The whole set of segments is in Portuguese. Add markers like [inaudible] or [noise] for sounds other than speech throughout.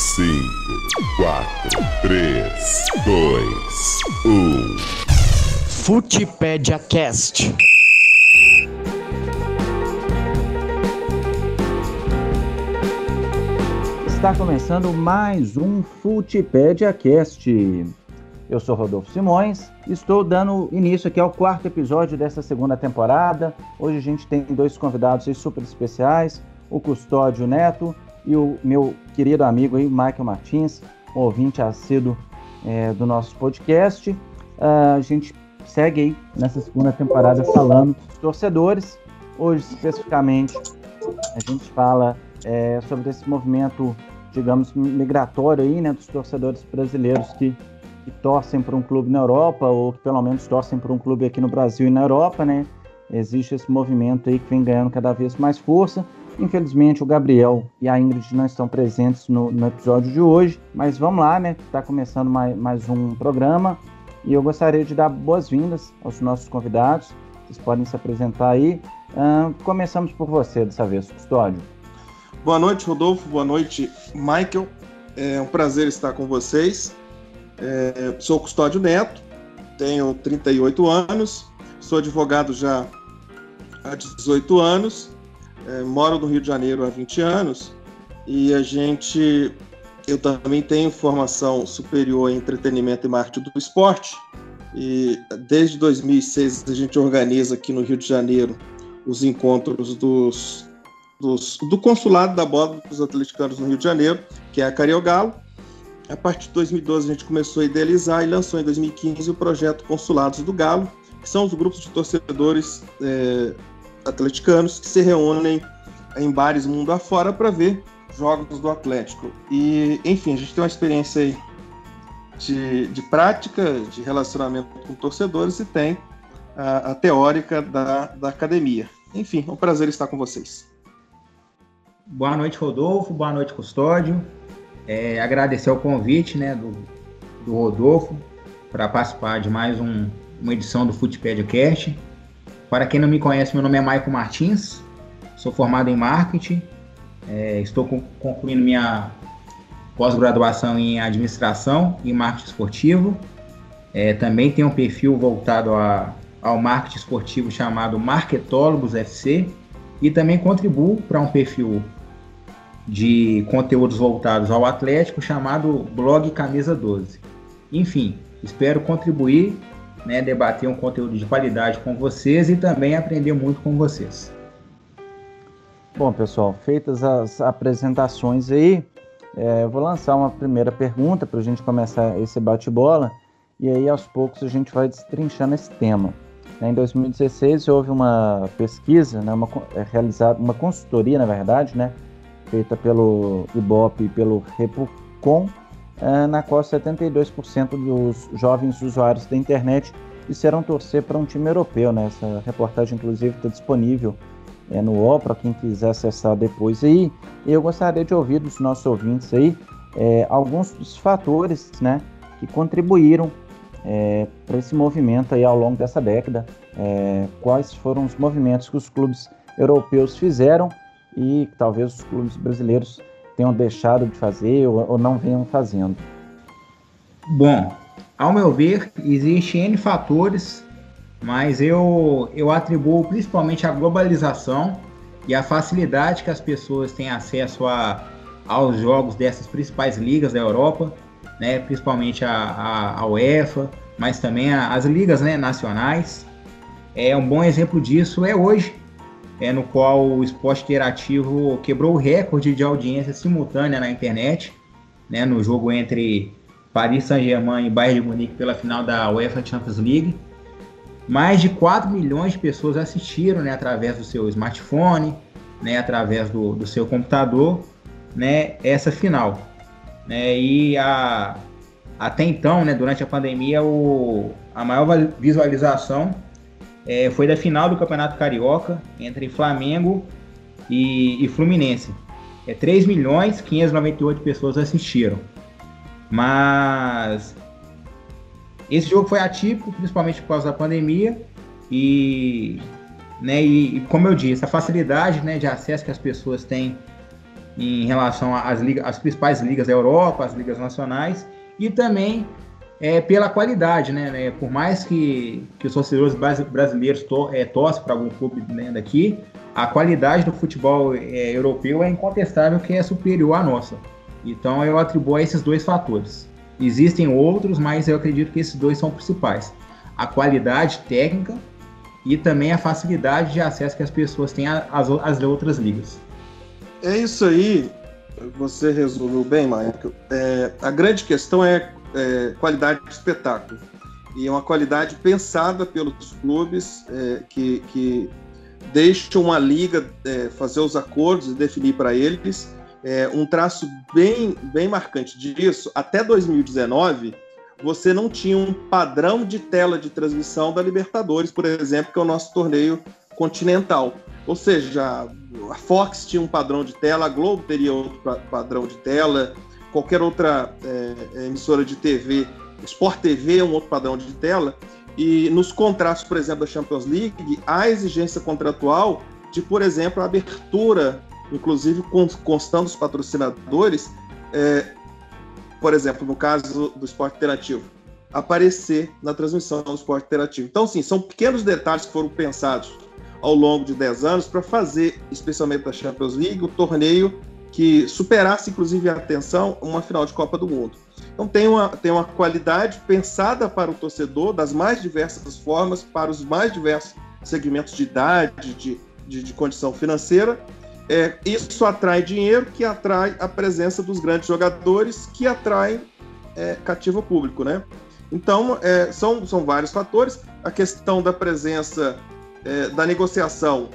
5, 4, 3, 2, 1. Futipédia Cast. Está começando mais um Futipédia Cast. Eu sou Rodolfo Simões, estou dando início aqui ao quarto episódio dessa segunda temporada. Hoje a gente tem dois convidados super especiais, o Custódio Neto e o meu querido amigo aí, Michael Martins, ouvinte assíduo é, do nosso podcast. Uh, a gente segue aí nessa segunda temporada falando dos torcedores. Hoje, especificamente, a gente fala é, sobre esse movimento, digamos, migratório aí, né, dos torcedores brasileiros que, que torcem para um clube na Europa ou que pelo menos torcem para um clube aqui no Brasil e na Europa, né? Existe esse movimento aí que vem ganhando cada vez mais força. Infelizmente, o Gabriel e a Ingrid não estão presentes no, no episódio de hoje, mas vamos lá, né? Está começando mais, mais um programa e eu gostaria de dar boas-vindas aos nossos convidados. Vocês podem se apresentar aí. Uh, começamos por você dessa vez, Custódio. Boa noite, Rodolfo. Boa noite, Michael. É um prazer estar com vocês. É, sou Custódio Neto, tenho 38 anos, sou advogado já há 18 anos é, moro no Rio de Janeiro há 20 anos e a gente. Eu também tenho formação superior em entretenimento e marketing do esporte. E desde 2006 a gente organiza aqui no Rio de Janeiro os encontros dos, dos, do consulado da bola dos atleticanos no Rio de Janeiro, que é a Cariogalo. A partir de 2012 a gente começou a idealizar e lançou em 2015 o projeto Consulados do Galo, que são os grupos de torcedores é, atleticanos que se reúnem em bares mundo afora para ver jogos do Atlético. E, enfim, a gente tem uma experiência aí de, de prática, de relacionamento com torcedores e tem a, a teórica da, da academia. Enfim, é um prazer estar com vocês. Boa noite, Rodolfo. Boa noite, Custódio. É, agradecer o convite né, do, do Rodolfo para participar de mais um, uma edição do Footpedia Cast. Para quem não me conhece, meu nome é Maicon Martins, sou formado em marketing, é, estou concluindo minha pós-graduação em administração e marketing esportivo. É, também tenho um perfil voltado a, ao marketing esportivo chamado Marketólogos FC e também contribuo para um perfil de conteúdos voltados ao Atlético chamado Blog Camisa 12. Enfim, espero contribuir né, debater um conteúdo de qualidade com vocês e também aprender muito com vocês. Bom, pessoal, feitas as apresentações aí, é, vou lançar uma primeira pergunta para a gente começar esse bate-bola e aí aos poucos a gente vai destrinchando esse tema. Em 2016 houve uma pesquisa, né, uma, é, realizada, uma consultoria, na verdade, né, feita pelo IBOP e pelo Repucom, é, na qual 72% dos jovens usuários da internet disseram torcer para um time europeu. Né? Essa reportagem, inclusive, está disponível é, no UOL para quem quiser acessar depois aí. E eu gostaria de ouvir dos nossos ouvintes aí é, alguns dos fatores né, que contribuíram é, para esse movimento aí ao longo dessa década. Quais foram os movimentos que os clubes europeus fizeram e talvez os clubes brasileiros tenham deixado de fazer ou, ou não venham fazendo? Bom, ao meu ver, existem N fatores, mas eu, eu atribuo principalmente a globalização e a facilidade que as pessoas têm acesso a, aos jogos dessas principais ligas da Europa, né, principalmente a, a, a UEFA, mas também a, as ligas né, nacionais. É um bom exemplo disso é hoje é, no qual o esporte interativo quebrou o recorde de audiência simultânea na internet, né, no jogo entre Paris Saint-Germain e Bayern de Munique pela final da UEFA Champions League. Mais de 4 milhões de pessoas assistiram né, através do seu smartphone, né, através do, do seu computador, né, essa final. Né, e a, até então, né, durante a pandemia, o, a maior visualização é, foi da final do Campeonato Carioca entre Flamengo e, e Fluminense. É, 3 milhões 598 pessoas assistiram. Mas esse jogo foi atípico, principalmente por causa da pandemia. E, né, e, como eu disse, a facilidade né, de acesso que as pessoas têm em relação às, às principais ligas da Europa, as ligas nacionais, e também é, pela qualidade, né, né? Por mais que, que os torcedores brasileiros to, é, torcem para algum clube né, daqui, a qualidade do futebol é, europeu é incontestável que é superior à nossa. Então eu atribuo a esses dois fatores. Existem outros, mas eu acredito que esses dois são principais. A qualidade técnica e também a facilidade de acesso que as pessoas têm às, às outras ligas. É isso aí, você resumiu bem, Michael. É, a grande questão é, é, qualidade de espetáculo. E é uma qualidade pensada pelos clubes é, que, que deixam uma liga é, fazer os acordos e definir para eles é, um traço bem, bem marcante disso. Até 2019, você não tinha um padrão de tela de transmissão da Libertadores, por exemplo, que é o nosso torneio continental. Ou seja, a Fox tinha um padrão de tela, a Globo teria outro padrão de tela, qualquer outra é, emissora de TV, Sport TV é um outro padrão de tela. E nos contratos, por exemplo, da Champions League, há exigência contratual de, por exemplo, a abertura, inclusive constando os patrocinadores, é, por exemplo, no caso do esporte interativo, aparecer na transmissão do esporte interativo. Então, sim, são pequenos detalhes que foram pensados ao longo de 10 anos para fazer, especialmente da Champions League, o torneio que superasse, inclusive, a atenção, uma final de Copa do Mundo. Então tem uma, tem uma qualidade pensada para o torcedor das mais diversas formas, para os mais diversos segmentos de idade, de, de, de condição financeira. É, isso atrai dinheiro, que atrai a presença dos grandes jogadores, que atraem é, cativa público, né? Então, é, são, são vários fatores. A questão da presença é, da negociação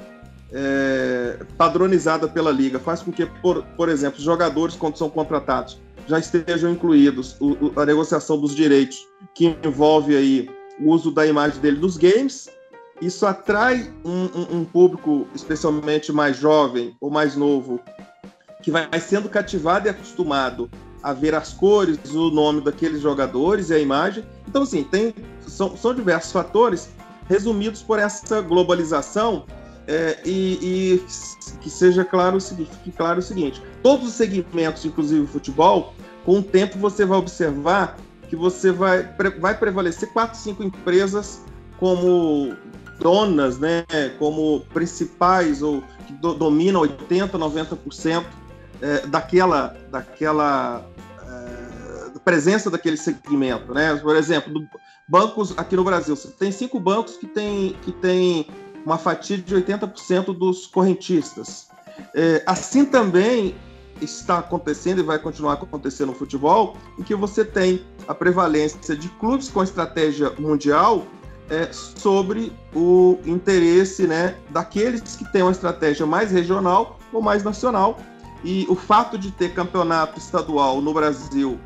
é, padronizada pela liga faz com que, por, por exemplo, os jogadores, quando são contratados, já estejam incluídos o, a negociação dos direitos, que envolve aí o uso da imagem dele nos games. Isso atrai um, um, um público, especialmente mais jovem ou mais novo, que vai sendo cativado e acostumado a ver as cores, o nome daqueles jogadores e a imagem. Então, assim, tem, são, são diversos fatores resumidos por essa globalização é, e, e, que seja claro, fique claro o seguinte: todos os segmentos, inclusive o futebol, com o tempo você vai observar que você vai, vai prevalecer quatro, cinco empresas como donas, né, como principais ou que do, dominam 80, 90% é, daquela, daquela é, presença daquele segmento, né? Por exemplo, bancos aqui no Brasil, tem cinco bancos que tem que tem uma fatia de 80% dos correntistas. É, assim também está acontecendo e vai continuar acontecendo no futebol, em que você tem a prevalência de clubes com estratégia mundial é, sobre o interesse né, daqueles que têm uma estratégia mais regional ou mais nacional. E o fato de ter campeonato estadual no Brasil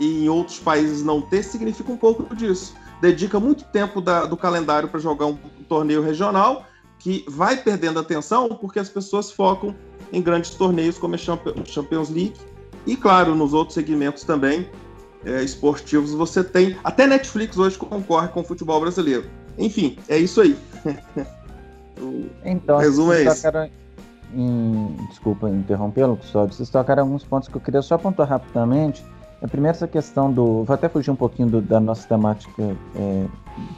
e em outros países não ter significa um pouco disso. Dedica muito tempo da, do calendário para jogar um torneio regional que vai perdendo atenção porque as pessoas focam em grandes torneios como a Champions League e, claro, nos outros segmentos também é, esportivos você tem. Até Netflix hoje concorre com o futebol brasileiro. Enfim, é isso aí. [laughs] então, resumo é esse. Em... Desculpa interrompê-lo, só vocês tocaram alguns pontos que eu queria só pontuar rapidamente. A primeira, essa questão do. Vou até fugir um pouquinho do, da nossa temática é,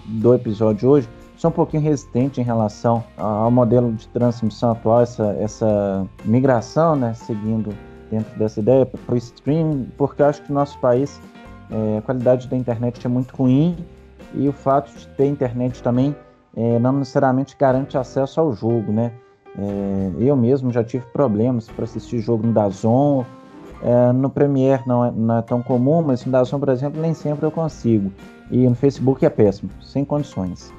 do episódio hoje, sou um pouquinho resistente em relação ao modelo de transmissão atual, essa, essa migração, né, seguindo dentro dessa ideia para o streaming, porque acho que no nosso país é, a qualidade da internet é muito ruim e o fato de ter internet também é, não necessariamente garante acesso ao jogo, né? É, eu mesmo já tive problemas para assistir jogo no Dazon, é, no Premiere não é, não é, tão comum, mas Dazon, por exemplo, nem sempre eu consigo. E no Facebook é péssimo, sem condições.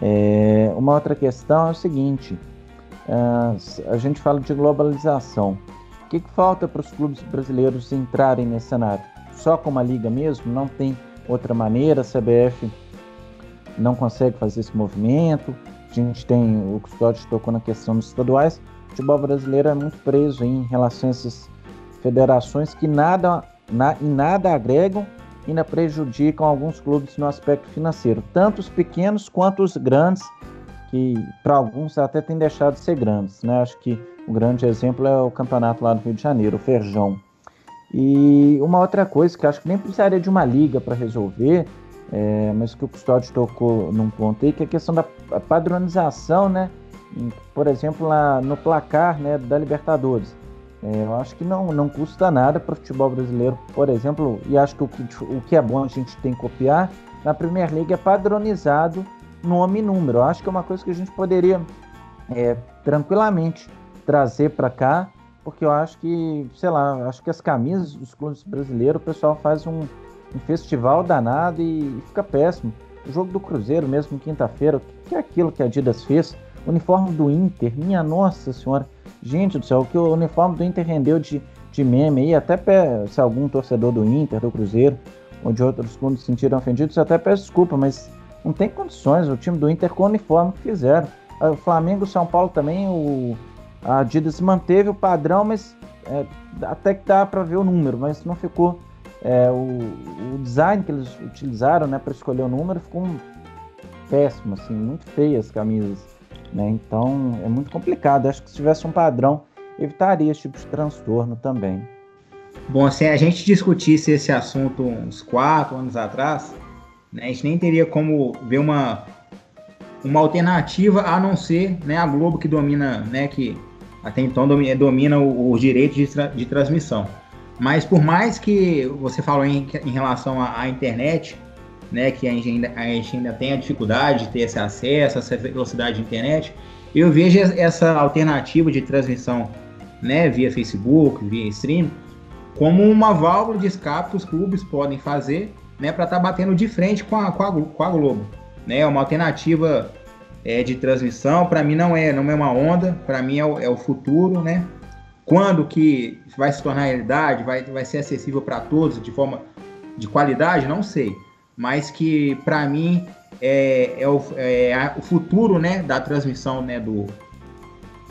É, uma outra questão é o seguinte: é, a gente fala de globalização. O que, que falta para os clubes brasileiros entrarem nesse cenário? Só com uma liga mesmo? Não tem outra maneira? A CBF não consegue fazer esse movimento? A gente tem, o Custódio tocou na questão dos estaduais. O futebol brasileiro é muito preso em relação a essas federações que nada, na, em nada agregam ainda prejudicam alguns clubes no aspecto financeiro, tanto os pequenos quanto os grandes, que para alguns até tem deixado de ser grandes, né? Acho que o grande exemplo é o campeonato lá do Rio de Janeiro, o Ferjão. E uma outra coisa que acho que nem precisaria de uma liga para resolver, é, mas que o Custódio tocou num ponto aí, que é a questão da padronização, né? Por exemplo, lá no placar né, da Libertadores. É, eu acho que não, não custa nada para o futebol brasileiro, por exemplo, e acho que o, que o que é bom a gente tem que copiar, na Premier League é padronizado nome e número. Eu acho que é uma coisa que a gente poderia é, tranquilamente trazer para cá, porque eu acho que, sei lá, acho que as camisas dos clubes brasileiros, o pessoal faz um, um festival danado e, e, fica péssimo. O jogo do Cruzeiro, mesmo quinta-feira, o que é aquilo que a Adidas fez? O uniforme do Inter, minha nossa senhora. Gente do céu, o que o uniforme do Inter rendeu de, de meme aí, até se algum torcedor do Inter, do Cruzeiro, ou de outros clubes se sentiram ofendidos, até peço desculpa, mas não tem condições o time do Inter com o uniforme que fizeram. O Flamengo e São Paulo também, o, a Adidas manteve o padrão, mas é, até que dá para ver o número, mas não ficou. É, o, o, design que eles utilizaram né, para escolher o número ficou um péssimo, assim, muito feias as camisas. Né? Então é muito complicado. Acho que se tivesse um padrão, evitaria esse tipo de transtorno também. Bom, se a gente discutisse esse assunto uns quatro anos atrás, né, a gente nem teria como ver uma, uma alternativa a não ser né, a Globo que domina, né, que até então domina, domina os direitos de, tra de transmissão. Mas por mais que você falou em, em relação à, à, internet, né, que a gente, ainda, a gente ainda tem a dificuldade de ter esse acesso, essa velocidade de internet, eu vejo essa alternativa de transmissão né, via Facebook, via stream, como uma válvula de escape que os clubes podem fazer né, para estar tá batendo de frente com a, com a, com a Globo. Né, uma alternativa é, de transmissão, para mim não é, não é uma onda, para mim é o, é o, futuro, né? Quando que vai se tornar realidade, vai, vai ser acessível para todos de forma de qualidade, não sei. Mas que para mim é, é, o, é o futuro né, da transmissão né, do,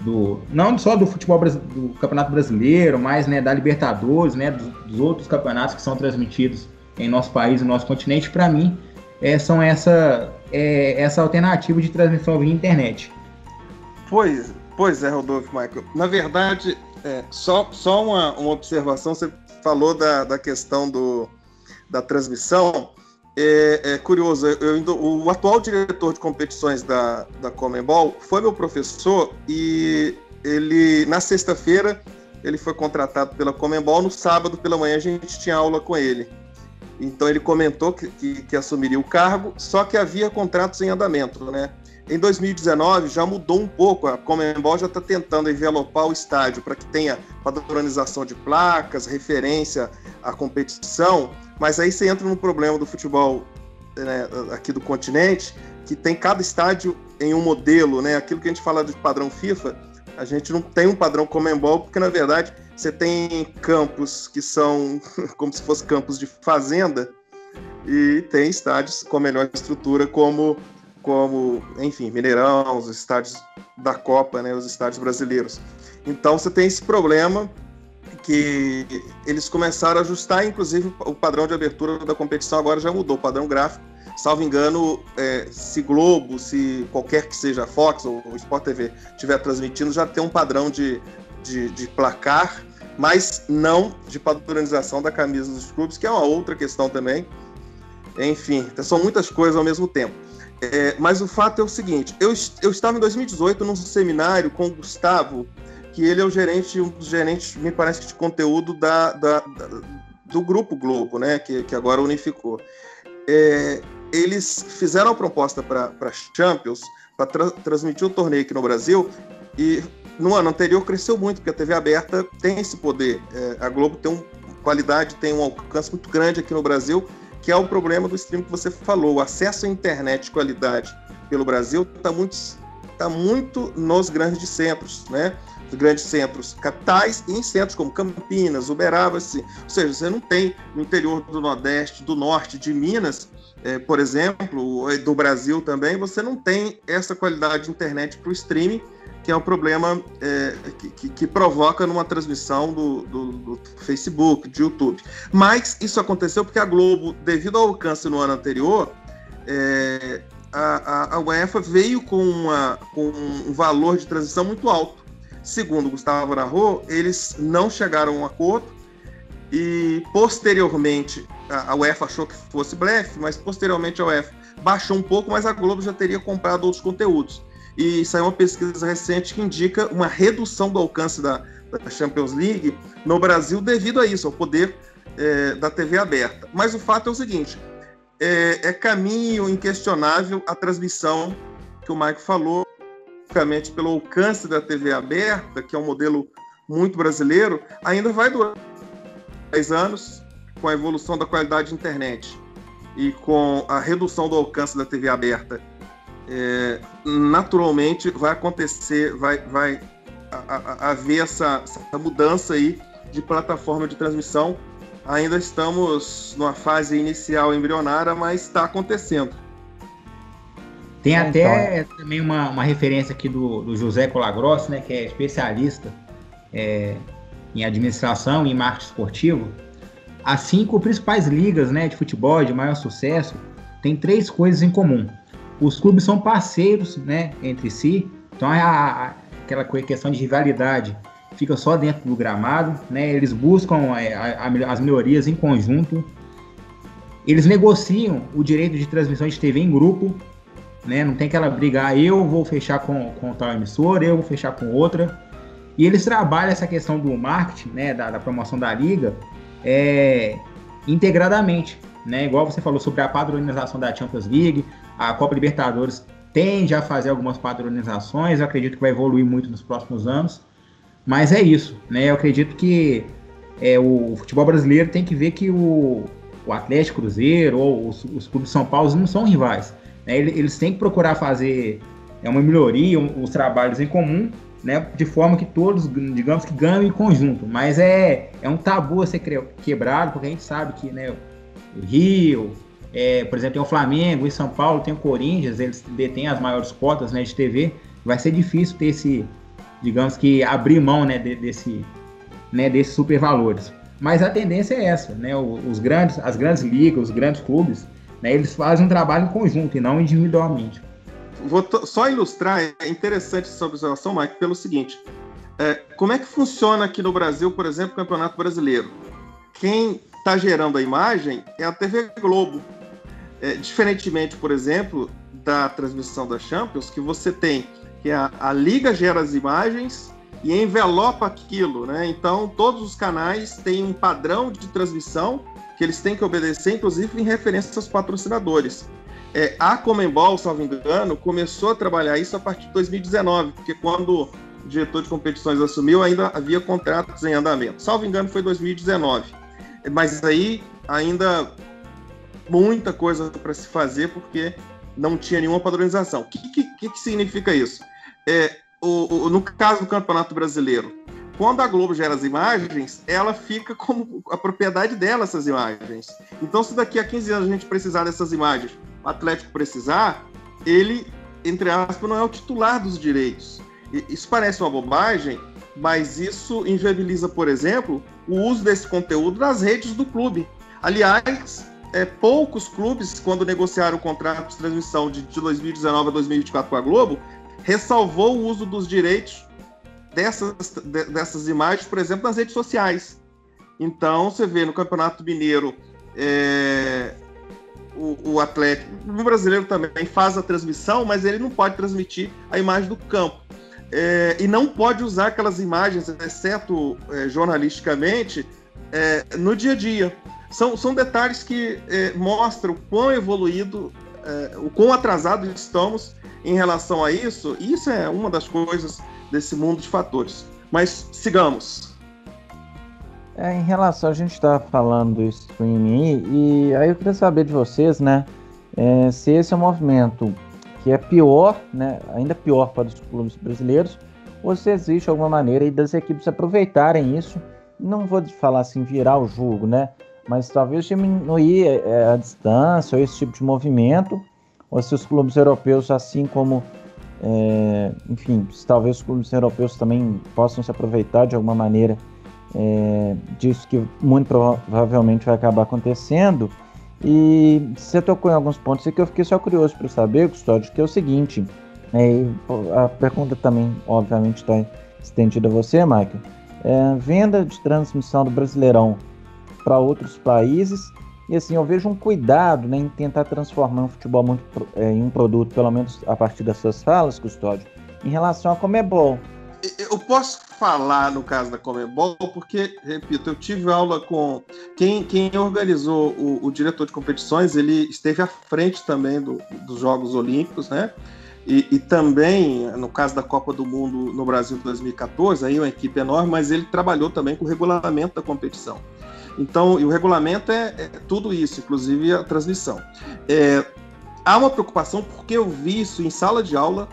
do não só do futebol do campeonato brasileiro, mas né, da Libertadores, né, dos, dos outros campeonatos que são transmitidos em nosso país, no nosso continente, para mim é, são essa é, essa alternativa de transmissão via internet. Pois, pois é, Rodolfo Michael. Na verdade, é, só, só uma, uma observação, você falou da, da questão do, da transmissão. É, é curioso, eu, o atual diretor de competições da, da Comembol foi meu professor e ele, na sexta-feira, ele foi contratado pela Comembol, no sábado pela manhã a gente tinha aula com ele. Então ele comentou que, que, que, assumiria o cargo, só que havia contratos em andamento, né? Em 2019 já mudou um pouco, a Comembol já está tentando envelopar o estádio para que tenha padronização de placas, referência à competição, mas aí você entra no problema do futebol né, aqui do continente, que tem cada estádio em um modelo, né? Aquilo que a gente fala de padrão FIFA, a gente não tem um padrão Comembol, porque na verdade você tem campos que são [laughs] como se fossem campos de fazenda e tem estádios com melhor estrutura como como, enfim, Mineirão, os estádios da Copa, né, os estádios brasileiros. Então você tem esse problema que eles começaram a ajustar, inclusive o padrão de abertura da competição agora já mudou, o padrão gráfico. Salvo engano, é, se Globo, se qualquer que seja Fox ou Sport TV estiver transmitindo, já tem um padrão de, de, de placar, mas não de padronização da camisa dos clubes, que é uma outra questão também. Enfim, são muitas coisas ao mesmo tempo. É, mas o fato é o seguinte: eu, eu estava em 2018 num seminário com o Gustavo, que ele é o gerente, um dos gerentes, me parece que de conteúdo da, da, da do Grupo Globo, né, que, que agora unificou. É, eles fizeram a proposta para Champions, para tra transmitir o torneio aqui no Brasil, e no ano anterior cresceu muito, porque a TV aberta tem esse poder. É, a Globo tem uma qualidade, tem um alcance muito grande aqui no Brasil, que é o problema do stream que você falou. O acesso à internet de qualidade pelo Brasil está muito, tá muito nos grandes centros, né? Os grandes centros capitais e em centros como Campinas, Uberaba, assim. Ou seja, você não tem no interior do Nordeste, do Norte, de Minas, é, por exemplo, do Brasil também, você não tem essa qualidade de internet para o streaming que é o problema é, que, que, provoca numa transmissão do, do, do, Facebook, de YouTube. Mas isso aconteceu porque a Globo, devido ao alcance no ano anterior, é, a, a, UEFA veio com, uma, com um valor de transição muito alto. Segundo Gustavo Ararro, eles não chegaram a um acordo e posteriormente a UEFA achou que fosse blefe, mas posteriormente a UEFA baixou um pouco, mas a Globo já teria comprado outros conteúdos. E saiu uma pesquisa recente que indica uma redução do alcance da, da Champions League no Brasil devido a isso, ao poder é, da TV aberta. Mas o fato é o seguinte: é, é caminho inquestionável a transmissão que o Mike falou, basicamente pelo alcance da TV aberta, que é um modelo muito brasileiro, ainda vai durar 10 anos com a evolução da qualidade de internet e com a redução do alcance da TV aberta. É, naturalmente vai acontecer, vai, vai haver essa, essa mudança aí de plataforma de transmissão Ainda estamos numa fase inicial embrionária, mas está acontecendo. Tem até então. também uma, uma referência aqui do, do José Colagrosso, né, que é especialista é, em administração e em marketing esportivo. As cinco principais ligas né, de futebol de maior sucesso têm três coisas em comum. Os clubes são parceiros né, entre si, então é a, a, aquela questão de rivalidade fica só dentro do gramado, né? Eles buscam é, a, a, as melhorias em conjunto. Eles negociam o direito de transmissão de TV em grupo, né? Não tem aquela briga, ah, eu vou fechar com, com tal emissora, eu vou fechar com outra. E eles trabalham essa questão do marketing, né? Da, da promoção da liga, é, integradamente, né? Igual você falou sobre a padronização da Champions League, a Copa Libertadores tende a fazer algumas padronizações, eu acredito que vai evoluir muito nos próximos anos. Mas é isso, né? Eu acredito que é, o futebol brasileiro tem que ver que o, o Atlético Cruzeiro ou os, os clubes de São Paulo não são rivais. Né? Eles têm que procurar fazer é, uma melhoria, os trabalhos em comum, né? De forma que todos, digamos que ganham em conjunto. Mas é, é um tabu a ser quebrado, porque a gente sabe que né, o Rio, é, por exemplo, tem o Flamengo, em São Paulo tem o Corinthians, eles detêm as maiores cotas né, de TV. Vai ser difícil ter esse, digamos que abrir mão né, de, desse, né, desses supervalores. Mas a tendência é essa, né? Os grandes, as grandes ligas, os grandes clubes, né, eles fazem um trabalho em conjunto e não individualmente. Vou só ilustrar, é interessante essa observação, Mike, pelo seguinte: é, como é que funciona aqui no Brasil, por exemplo, o Campeonato Brasileiro? Quem está gerando a imagem é a TV Globo. É, diferentemente, por exemplo, da transmissão da Champions, que você tem que a, a liga gera as imagens e envelopa aquilo, né? Então todos os canais têm um padrão de transmissão que eles têm que obedecer, inclusive em referência aos patrocinadores. É, a Comembol, salvo engano, começou a trabalhar isso a partir de 2019, porque quando o diretor de competições assumiu, ainda havia contratos em andamento. Salvo engano, foi 2019. Mas aí ainda muita coisa para se fazer, porque não tinha nenhuma padronização. O que, que, que significa isso? é, o, o, no caso do Campeonato Brasileiro, quando a Globo gera as imagens, ela fica como a propriedade dela, essas imagens. Então, se daqui a 15 anos a gente precisar dessas imagens, o Atlético precisar, ele, entre aspas, não é o titular dos direitos. Isso parece uma bobagem, mas isso inviabiliza, por exemplo, o uso desse conteúdo nas redes do clube. Aliás, é, poucos clubes, quando negociaram o contrato de transmissão de, de 2019 a 2024 com a Globo, ressalvou o uso dos direitos dessas, dessas imagens, por exemplo, nas redes sociais. Então, você vê no Campeonato Mineiro, é, o, o Atlético, o brasileiro também faz a transmissão, mas ele não pode transmitir a imagem do campo. É, e não pode usar aquelas imagens, exceto é, jornalisticamente, é, no dia a dia. São, são detalhes que é, mostram o quão evoluído, é, o quão atrasado estamos em relação a isso, isso é uma das coisas desse mundo de fatores. Mas sigamos. É, em relação, a gente está falando do streaming e aí eu queria saber de vocês, né, é, se esse é um movimento que é pior, né, ainda pior para os clubes brasileiros, ou se existe alguma maneira aí das equipes aproveitarem isso, não vou falar assim, virar o jogo, né, mas talvez diminuir é, a distância ou esse tipo de movimento ou se os clubes europeus, assim como, é, enfim, talvez os clubes europeus também possam se aproveitar de alguma maneira é, disso que muito provavelmente vai acabar acontecendo. E você tocou em alguns pontos que eu fiquei só curioso para saber, Custódio, que é o seguinte, é, a pergunta também, obviamente, está estendida a você, Michael. É, venda de transmissão do Brasileirão para outros países, e assim, eu vejo um cuidado né, em tentar transformar o futebol muito, é, em um produto, pelo menos a partir das suas falas, Custódio, em relação a Comebol. Eu posso falar no caso da Comebol, porque, repito, eu tive aula com quem, quem organizou o, o diretor de competições, ele esteve à frente também do, dos Jogos Olímpicos, né? E, e, também, no caso da Copa do Mundo no Brasil 2014, aí uma equipe enorme, mas ele trabalhou também com o regulamento da competição. Então, e o regulamento é, é tudo isso, inclusive a transmissão. É, há uma preocupação porque eu vi isso em sala de aula,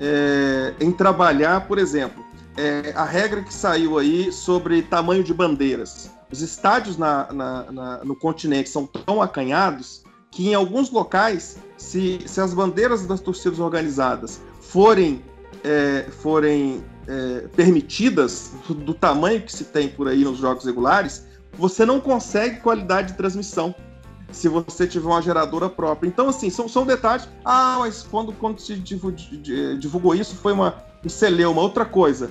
é, em trabalhar, por exemplo, é, a regra que saiu aí sobre tamanho de bandeiras. Os estádios na, na, na, no continente são tão acanhados que em alguns locais, se, se as bandeiras das torcidas organizadas forem, é, forem é, permitidas do, do, tamanho que se tem por aí nos jogos regulares, você não consegue qualidade de transmissão se você tiver uma geradora própria. Então, assim, são, são detalhes. Ah, mas quando, quando se divulgou isso, foi uma, um celeuma, outra coisa.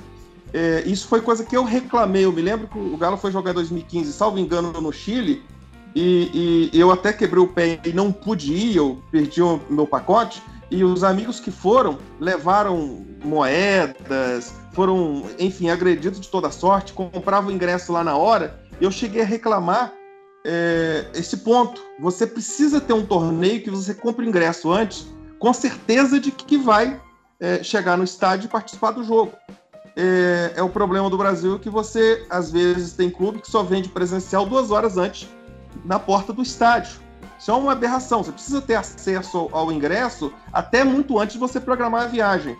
É, isso foi coisa que eu reclamei. Eu me lembro que o Galo foi jogar em 2015, salvo engano, no Chile, e, e, eu até quebrei o pé e não pude ir, eu perdi o meu pacote. E os amigos que foram levaram moedas, foram, enfim, agredidos de toda sorte, compravam ingresso lá na hora. Eu cheguei a reclamar é, esse ponto. Você precisa ter um torneio que você compre o ingresso antes, com certeza de que vai é, chegar no estádio e participar do jogo. É, é, o problema do Brasil que você, às vezes, tem clube que só vende presencial duas horas antes na porta do estádio. Isso é uma aberração. Você precisa ter acesso ao ingresso até muito antes de você programar a viagem.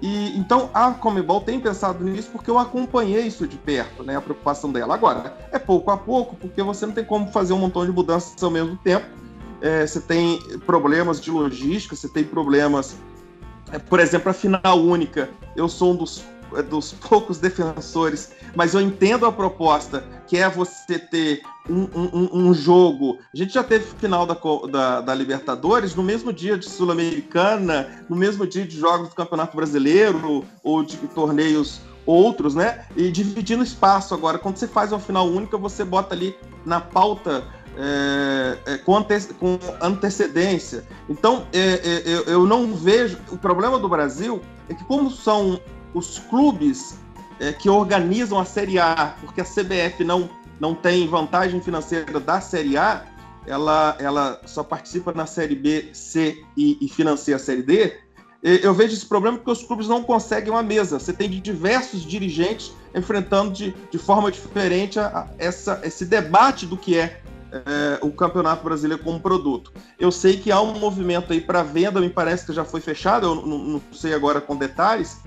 E então a Comebol tem pensado nisso porque eu acompanhei isso de perto, né? A preocupação dela. Agora, é pouco a pouco, porque você não tem como fazer um montão de mudanças ao mesmo tempo. É, você tem problemas de logística, você tem problemas. É, por exemplo, a final única. Eu sou um dos é dos poucos defensores, mas eu entendo a proposta, que é você ter um, um, um jogo. A gente já teve final da, da, da Libertadores no mesmo dia de Sul-Americana, no mesmo dia de jogos do Campeonato Brasileiro ou de torneios outros, né? E dividindo espaço agora. Quando você faz uma final única, você bota ali na pauta é, é, com, ante com, antecedência. Então, é, é eu, eu não vejo. O problema do Brasil é que, como são os clubes é, que organizam a Série A, porque a CBF não, não tem vantagem financeira da Série A, ela, ela só participa na Série B, C e, e financia a Série D. Eu vejo esse problema porque os clubes não conseguem uma mesa. Você tem diversos dirigentes enfrentando de, de forma diferente a, a essa, esse debate do que é, é, o Campeonato Brasileiro como produto. Eu sei que há um movimento aí para venda, me parece que já foi fechado, eu não, não sei agora com detalhes,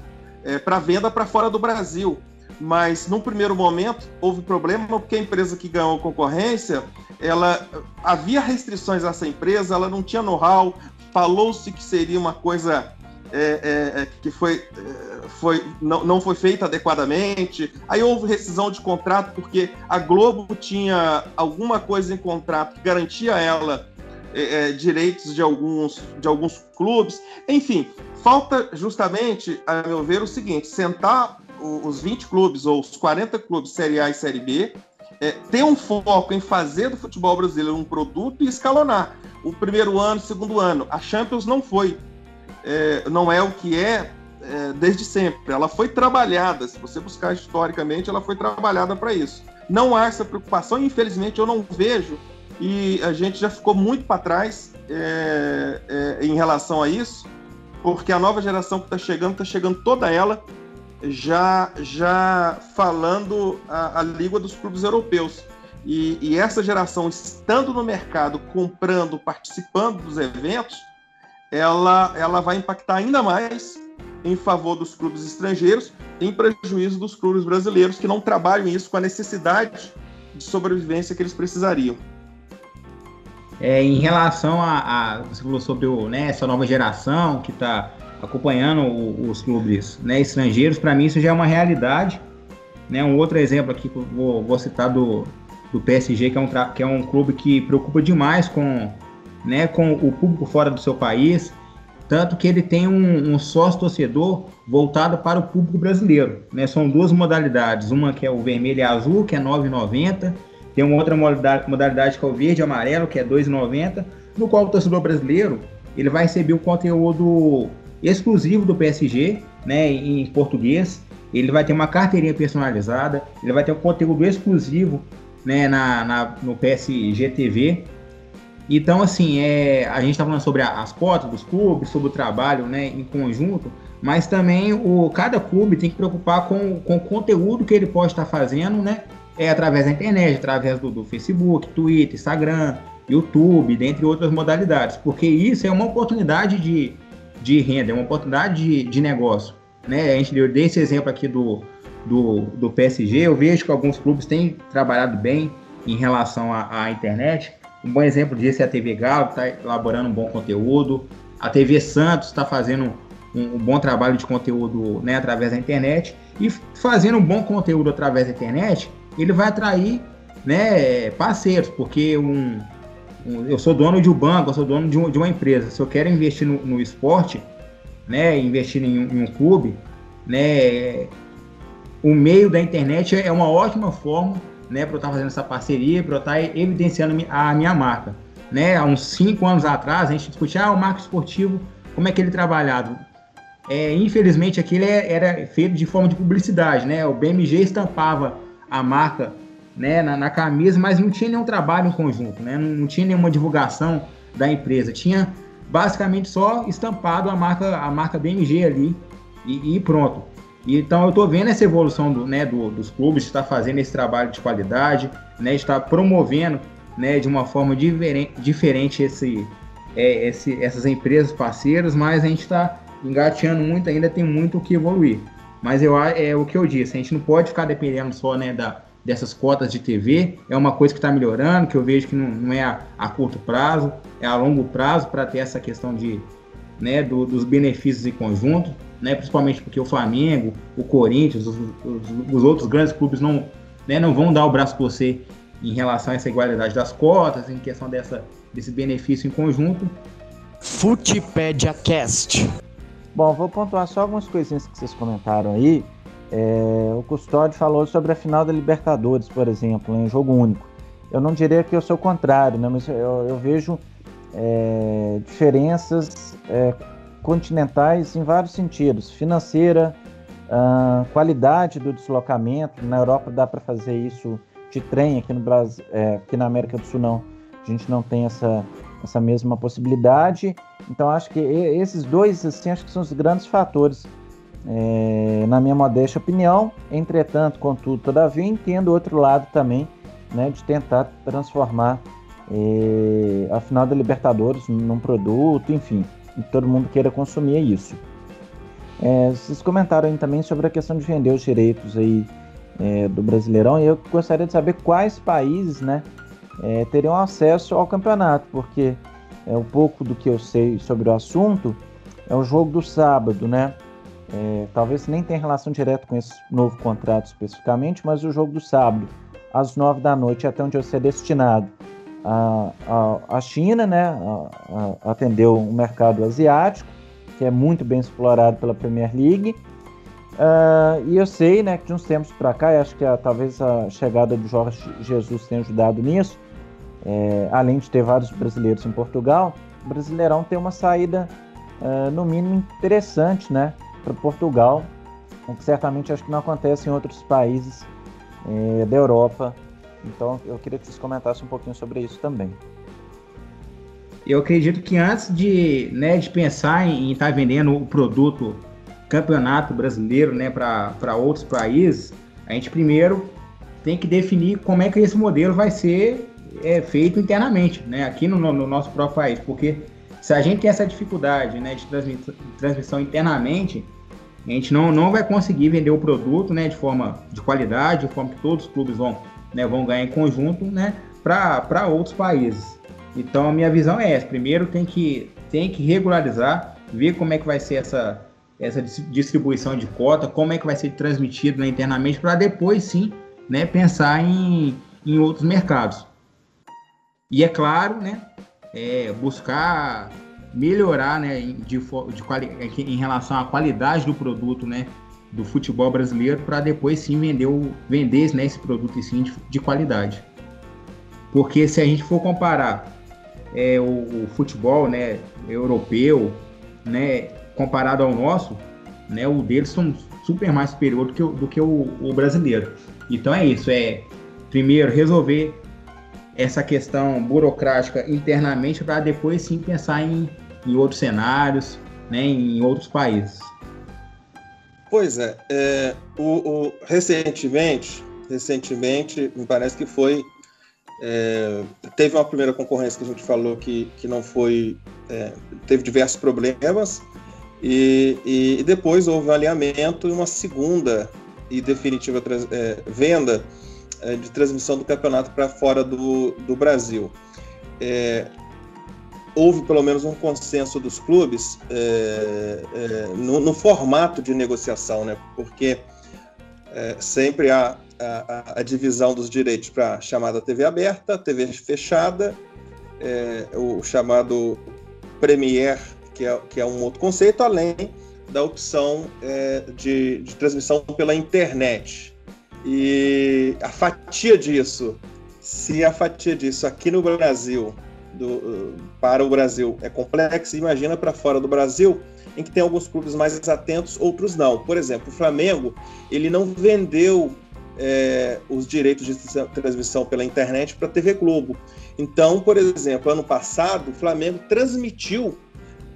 é, para venda para fora do Brasil. Mas num primeiro momento houve problema porque a empresa que ganhou a concorrência, ela havia restrições a essa empresa, ela não tinha know-how, falou-se que seria uma coisa é, é, é que foi, é, foi não, não foi feita adequadamente. Aí houve rescisão de contrato porque a Globo tinha alguma coisa em contrato que garantia a ela é, é, direitos de alguns, de alguns clubes. Enfim, falta justamente, a meu ver, o seguinte: sentar os 20 clubes ou os 40 clubes Série A e Série B, é, ter um foco em fazer do futebol brasileiro um produto e escalonar. O primeiro ano, segundo ano. A Champions não foi. É, não é o que é, é desde sempre. Ela foi trabalhada. Se você buscar historicamente, ela foi trabalhada para isso. Não há essa preocupação, e infelizmente eu não vejo e a gente já ficou muito para trás é, é, em relação a isso, porque a nova geração que está chegando, está chegando toda ela já, já falando a, a língua dos clubes europeus. E, e, essa geração, estando no mercado, comprando, participando dos eventos, ela, ela vai impactar ainda mais em favor dos clubes estrangeiros, em prejuízo dos clubes brasileiros que não trabalham isso com a necessidade de sobrevivência que eles precisariam. É, em relação a, a, Você falou sobre o, né, essa nova geração que está acompanhando o, os clubes né, estrangeiros, para mim isso já é uma realidade. Né? Um outro exemplo aqui que eu vou, vou citar do, do PSG, que é um, que é um clube que preocupa demais com, né, com o público fora do seu país, tanto que ele tem um, um sócio torcedor voltado para o público brasileiro. Né? São duas modalidades, uma que é o vermelho e azul, que é R$ 9,90, tem uma outra modalidade, modalidade que é o verde e amarelo, que é R$ 2,90, no qual o torcedor brasileiro ele vai receber o conteúdo exclusivo do PSG, né, em português. Ele vai ter uma carteirinha personalizada, ele vai ter um conteúdo exclusivo né, na, na, no PSG TV. Então, assim, é, a gente está falando sobre as cotas dos clubes, sobre o trabalho né, em conjunto, mas também o, cada clube tem que preocupar com, com o conteúdo que ele pode estar fazendo, né? É através da internet, através do, do Facebook, Twitter, Instagram, YouTube, dentre outras modalidades, porque isso é uma oportunidade de, de renda, é uma oportunidade de, de negócio. Né? A gente deu esse exemplo aqui do, do, do PSG, eu vejo que alguns clubes têm trabalhado bem em relação à, à internet. Um bom exemplo disso é a TV Galo, que está elaborando um bom conteúdo. A TV Santos está fazendo um, um, bom trabalho de conteúdo né, através da internet. E fazendo um bom conteúdo através da internet, ele vai atrair né, parceiros, porque um, eu sou dono de um banco, eu sou dono de, um, de uma empresa. Se eu quero investir no, no esporte, né, investir em um, em um, clube, né, o meio da internet é uma ótima forma, né, para eu estar fazendo essa parceria, para eu estar evidenciando a minha marca. Né, há uns cinco anos atrás, a gente discutia ah, o marco esportivo, como é que ele é trabalhado. É, infelizmente, aquilo é, era feito de forma de publicidade, né? O BMG estampava a marca né, na, na, camisa, mas não tinha nenhum trabalho em conjunto, né? Não, não, tinha nenhuma divulgação da empresa. Tinha basicamente só estampado a marca, a marca BMG ali e, e pronto. então eu estou vendo essa evolução do, né, do, dos clubes, está fazendo esse trabalho de qualidade, né, está promovendo né, de uma forma diferente, diferente esse, é, esse, essas empresas parceiras, mas a gente está engateando muito ainda, tem muito o que evoluir. Mas eu, é o que eu disse, a gente não pode ficar dependendo só né, da, dessas cotas de TV. É uma coisa que está melhorando, que eu vejo que não, não é a, a, curto prazo, é a longo prazo para ter essa questão de, né, do, dos benefícios em conjunto, né, principalmente porque o Flamengo, o Corinthians, os, os, os outros grandes clubes não, né, não vão dar o braço por você em relação a essa igualdade das cotas, em questão dessa, desse benefício em conjunto. Footpedia Cast. Bom, vou pontuar só algumas coisinhas que vocês comentaram aí. É, o Custódio falou sobre a final da Libertadores, por exemplo, em jogo único. Eu não diria que eu sou o contrário, né, mas eu, eu vejo é, diferenças é, continentais em vários sentidos. Financeira, uh, qualidade do deslocamento. Na Europa dá para fazer isso de trem, aqui no Brasil, é, aqui na América do Sul não. A gente não tem essa, essa mesma possibilidade. Então acho que esses dois assim, acho que são os grandes fatores é, na minha modesta opinião. Entretanto, contudo, todavia, entendo outro lado também, né, de tentar transformar é, a final da Libertadores num produto, enfim, que todo mundo queira consumir isso. É, vocês comentaram aí também sobre a questão de vender os direitos aí é, do Brasileirão e eu gostaria de saber quais países, né, é, teriam acesso ao campeonato, porque é um pouco do que eu sei sobre o assunto é o jogo do sábado, né? É, talvez nem tenha relação direta com esse novo contrato especificamente, mas o jogo do sábado, às nove da noite, até onde eu ser destinado a, a, a China, né, a, a atender o mercado asiático, que é muito bem explorado pela Premier League. Uh, e eu sei né, que de uns tempos para cá, e acho que talvez a chegada do Jorge Jesus tenha ajudado nisso, é, além de ter vários brasileiros em Portugal, o Brasileirão tem uma saída, uh, no mínimo, interessante, né? Para Portugal, o que certamente acho que não acontece em outros países é, da Europa. Então eu queria que vocês comentassem um pouquinho sobre isso também. Eu acredito que antes de, né, de pensar em estar tá vendendo o produto campeonato brasileiro né, para outros países, a gente primeiro tem que definir como é que esse modelo vai ser é, feito internamente, né, aqui no, no nosso próprio país, porque se a gente tem essa dificuldade né, de transmissão internamente, a gente não, não vai conseguir vender o produto né, de forma de qualidade, de forma que todos os clubes vão, né, vão ganhar em conjunto né, para outros países. Então a minha visão é essa. Primeiro tem que, tem que regularizar, ver como é que vai ser essa, essa distribuição de cota, como é que vai ser transmitido né, internamente, para depois sim né, pensar em, em outros mercados. E é claro, né, é, buscar melhorar né, de, de, em relação à qualidade do produto né, do futebol brasileiro para depois sim vender, o, vender né, esse produto sim, de, de qualidade. Porque se a gente for comparar é, o, o, futebol né, europeu né, comparado ao nosso, né, o deles são super mais superior do que, do que o, o brasileiro. Então é isso, é primeiro resolver essa questão burocrática internamente para depois sim pensar em, em outros cenários, né, em outros países. Pois é, é o, o, recentemente, recentemente, me parece que foi é, teve uma primeira concorrência que a gente falou que, que não foi é, teve diversos problemas e, e, e, depois houve um alinhamento e uma segunda e definitiva é, venda de transmissão do campeonato para fora do, do Brasil. É, houve pelo menos um consenso dos clubes é, é, no, no, formato de negociação, né? porque sempre há a, a, divisão dos direitos para chamada TV aberta, TV fechada, o chamado Premier que é, que é um outro conceito, além da opção é, de, de transmissão pela internet. E a fatia disso, se a fatia disso aqui no Brasil, do, para o Brasil, é complexa, imagina para fora do Brasil, em que tem alguns clubes mais atentos, outros não. Por exemplo, o Flamengo, ele não vendeu é, os direitos de transmissão pela internet para a TV Globo. Então, por exemplo, ano passado, o Flamengo transmitiu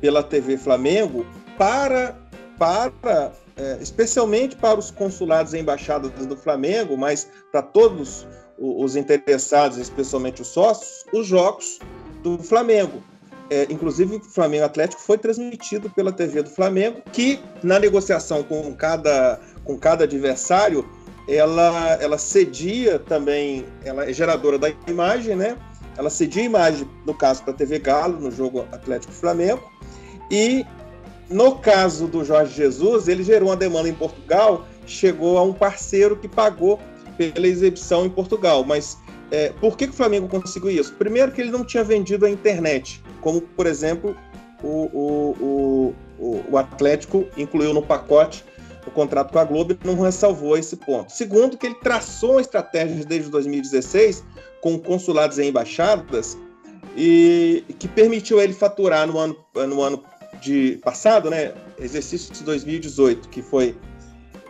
pela TV Flamengo para, para é, especialmente para os consulados e embaixadas do Flamengo, mas para todos os interessados, especialmente os sócios, os jogos do Flamengo. É, inclusive, o Flamengo Atlético foi transmitido pela TV do Flamengo, que na negociação com cada, com cada adversário, ela, ela cedia também, ela é geradora da imagem, né? Ela cedia a imagem, no caso, para a TV Galo, no jogo Atlético Flamengo, e no caso do Jorge Jesus, ele gerou uma demanda em Portugal, chegou a um parceiro que pagou pela exibição em Portugal. Mas é, por que, que, o Flamengo conseguiu isso? Primeiro que ele não tinha vendido a internet, como por exemplo o, o, o, o Atlético incluiu no pacote o contrato com a Globo e não ressalvou esse ponto. Segundo, que ele traçou uma estratégia desde 2016 com consulados e embaixadas e que permitiu ele faturar no ano, no ano de passado, né, exercício de 2018, que foi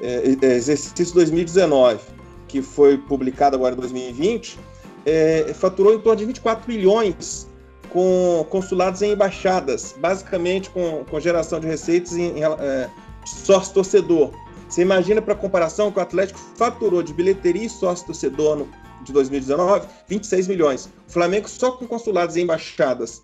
é, é exercício 2019, que foi publicado agora em 2020, é, faturou em torno de 24 milhões com consulados em embaixadas, basicamente com, com geração de receitas em, em é, sócio-torcedor. Você imagina, para comparação, que o Atlético faturou de bilheteria e sócio-torcedor de 2019 26 milhões. O Flamengo, só com consulados e embaixadas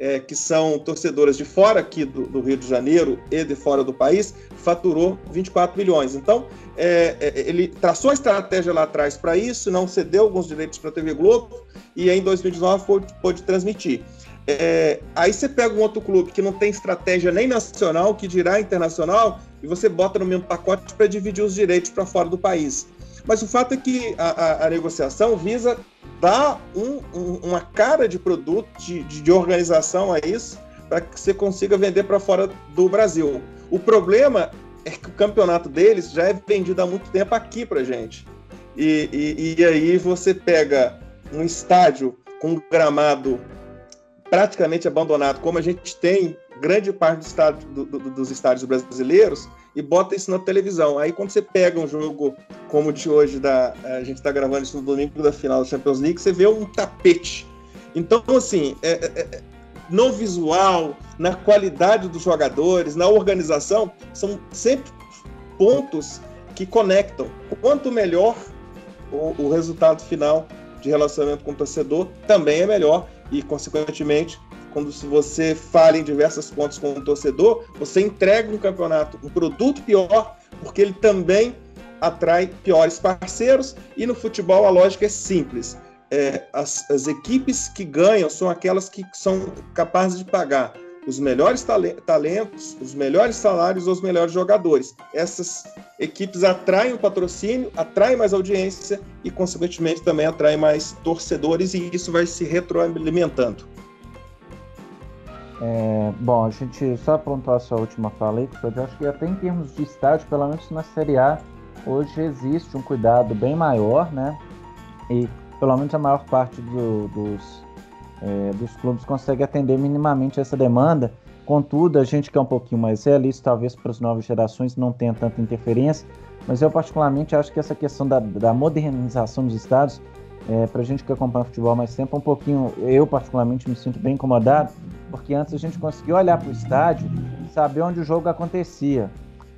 é, que são torcedoras de fora aqui do, do, Rio de Janeiro e de fora do país, faturou 24 milhões. Então, é, é, ele traçou a estratégia lá atrás para isso, não cedeu alguns direitos para a TV Globo e em 2019 pôde, pôde transmitir. É, aí você pega um outro clube que não tem estratégia nem nacional, que dirá internacional, e você bota no mesmo pacote para dividir os direitos para fora do país. Mas o fato é que a, a, a negociação visa dar um, um, uma cara de produto, de, de organização a isso, para que você consiga vender para fora do Brasil. O problema é que o campeonato deles já é vendido há muito tempo aqui para gente. E, e, e, aí você pega um estádio com um gramado praticamente abandonado, como a gente tem grande parte do estádio, do, do, dos estádios brasileiros, e bota isso na televisão. Aí quando você pega um jogo como o de hoje, da, a gente está gravando isso no domingo da final da Champions League, você vê um tapete. Então, assim, é, é, é, no visual, na qualidade dos jogadores, na organização, são sempre pontos que conectam. Quanto melhor o, o resultado final de relacionamento com o torcedor, também é melhor e, consequentemente, quando você fala em diversos pontos com o torcedor, você entrega um campeonato, um produto pior, porque ele também atrai piores parceiros. E no futebol a lógica é simples. É, as, as, equipes que ganham são aquelas que são capazes de pagar os melhores talentos, os melhores salários, os melhores jogadores. Essas equipes atraem o patrocínio, atraem mais audiência e, consequentemente, também atraem mais torcedores e isso vai se retroalimentando. É, bom, a gente só apontou a sua última fala aí, eu acho que até em termos de estádio, pelo menos na Série A, hoje existe um cuidado bem maior, né? E pelo menos a maior parte do, dos, é, dos clubes consegue atender minimamente essa demanda. Contudo, a gente que é um pouquinho mais realista, talvez para as novas gerações não tenha tanta interferência, mas eu particularmente acho que essa questão da, da modernização dos estados, é, para gente que acompanha futebol mais tempo, um pouquinho, eu particularmente me sinto bem incomodado, porque antes a gente conseguia olhar para o estádio e saber onde o jogo acontecia.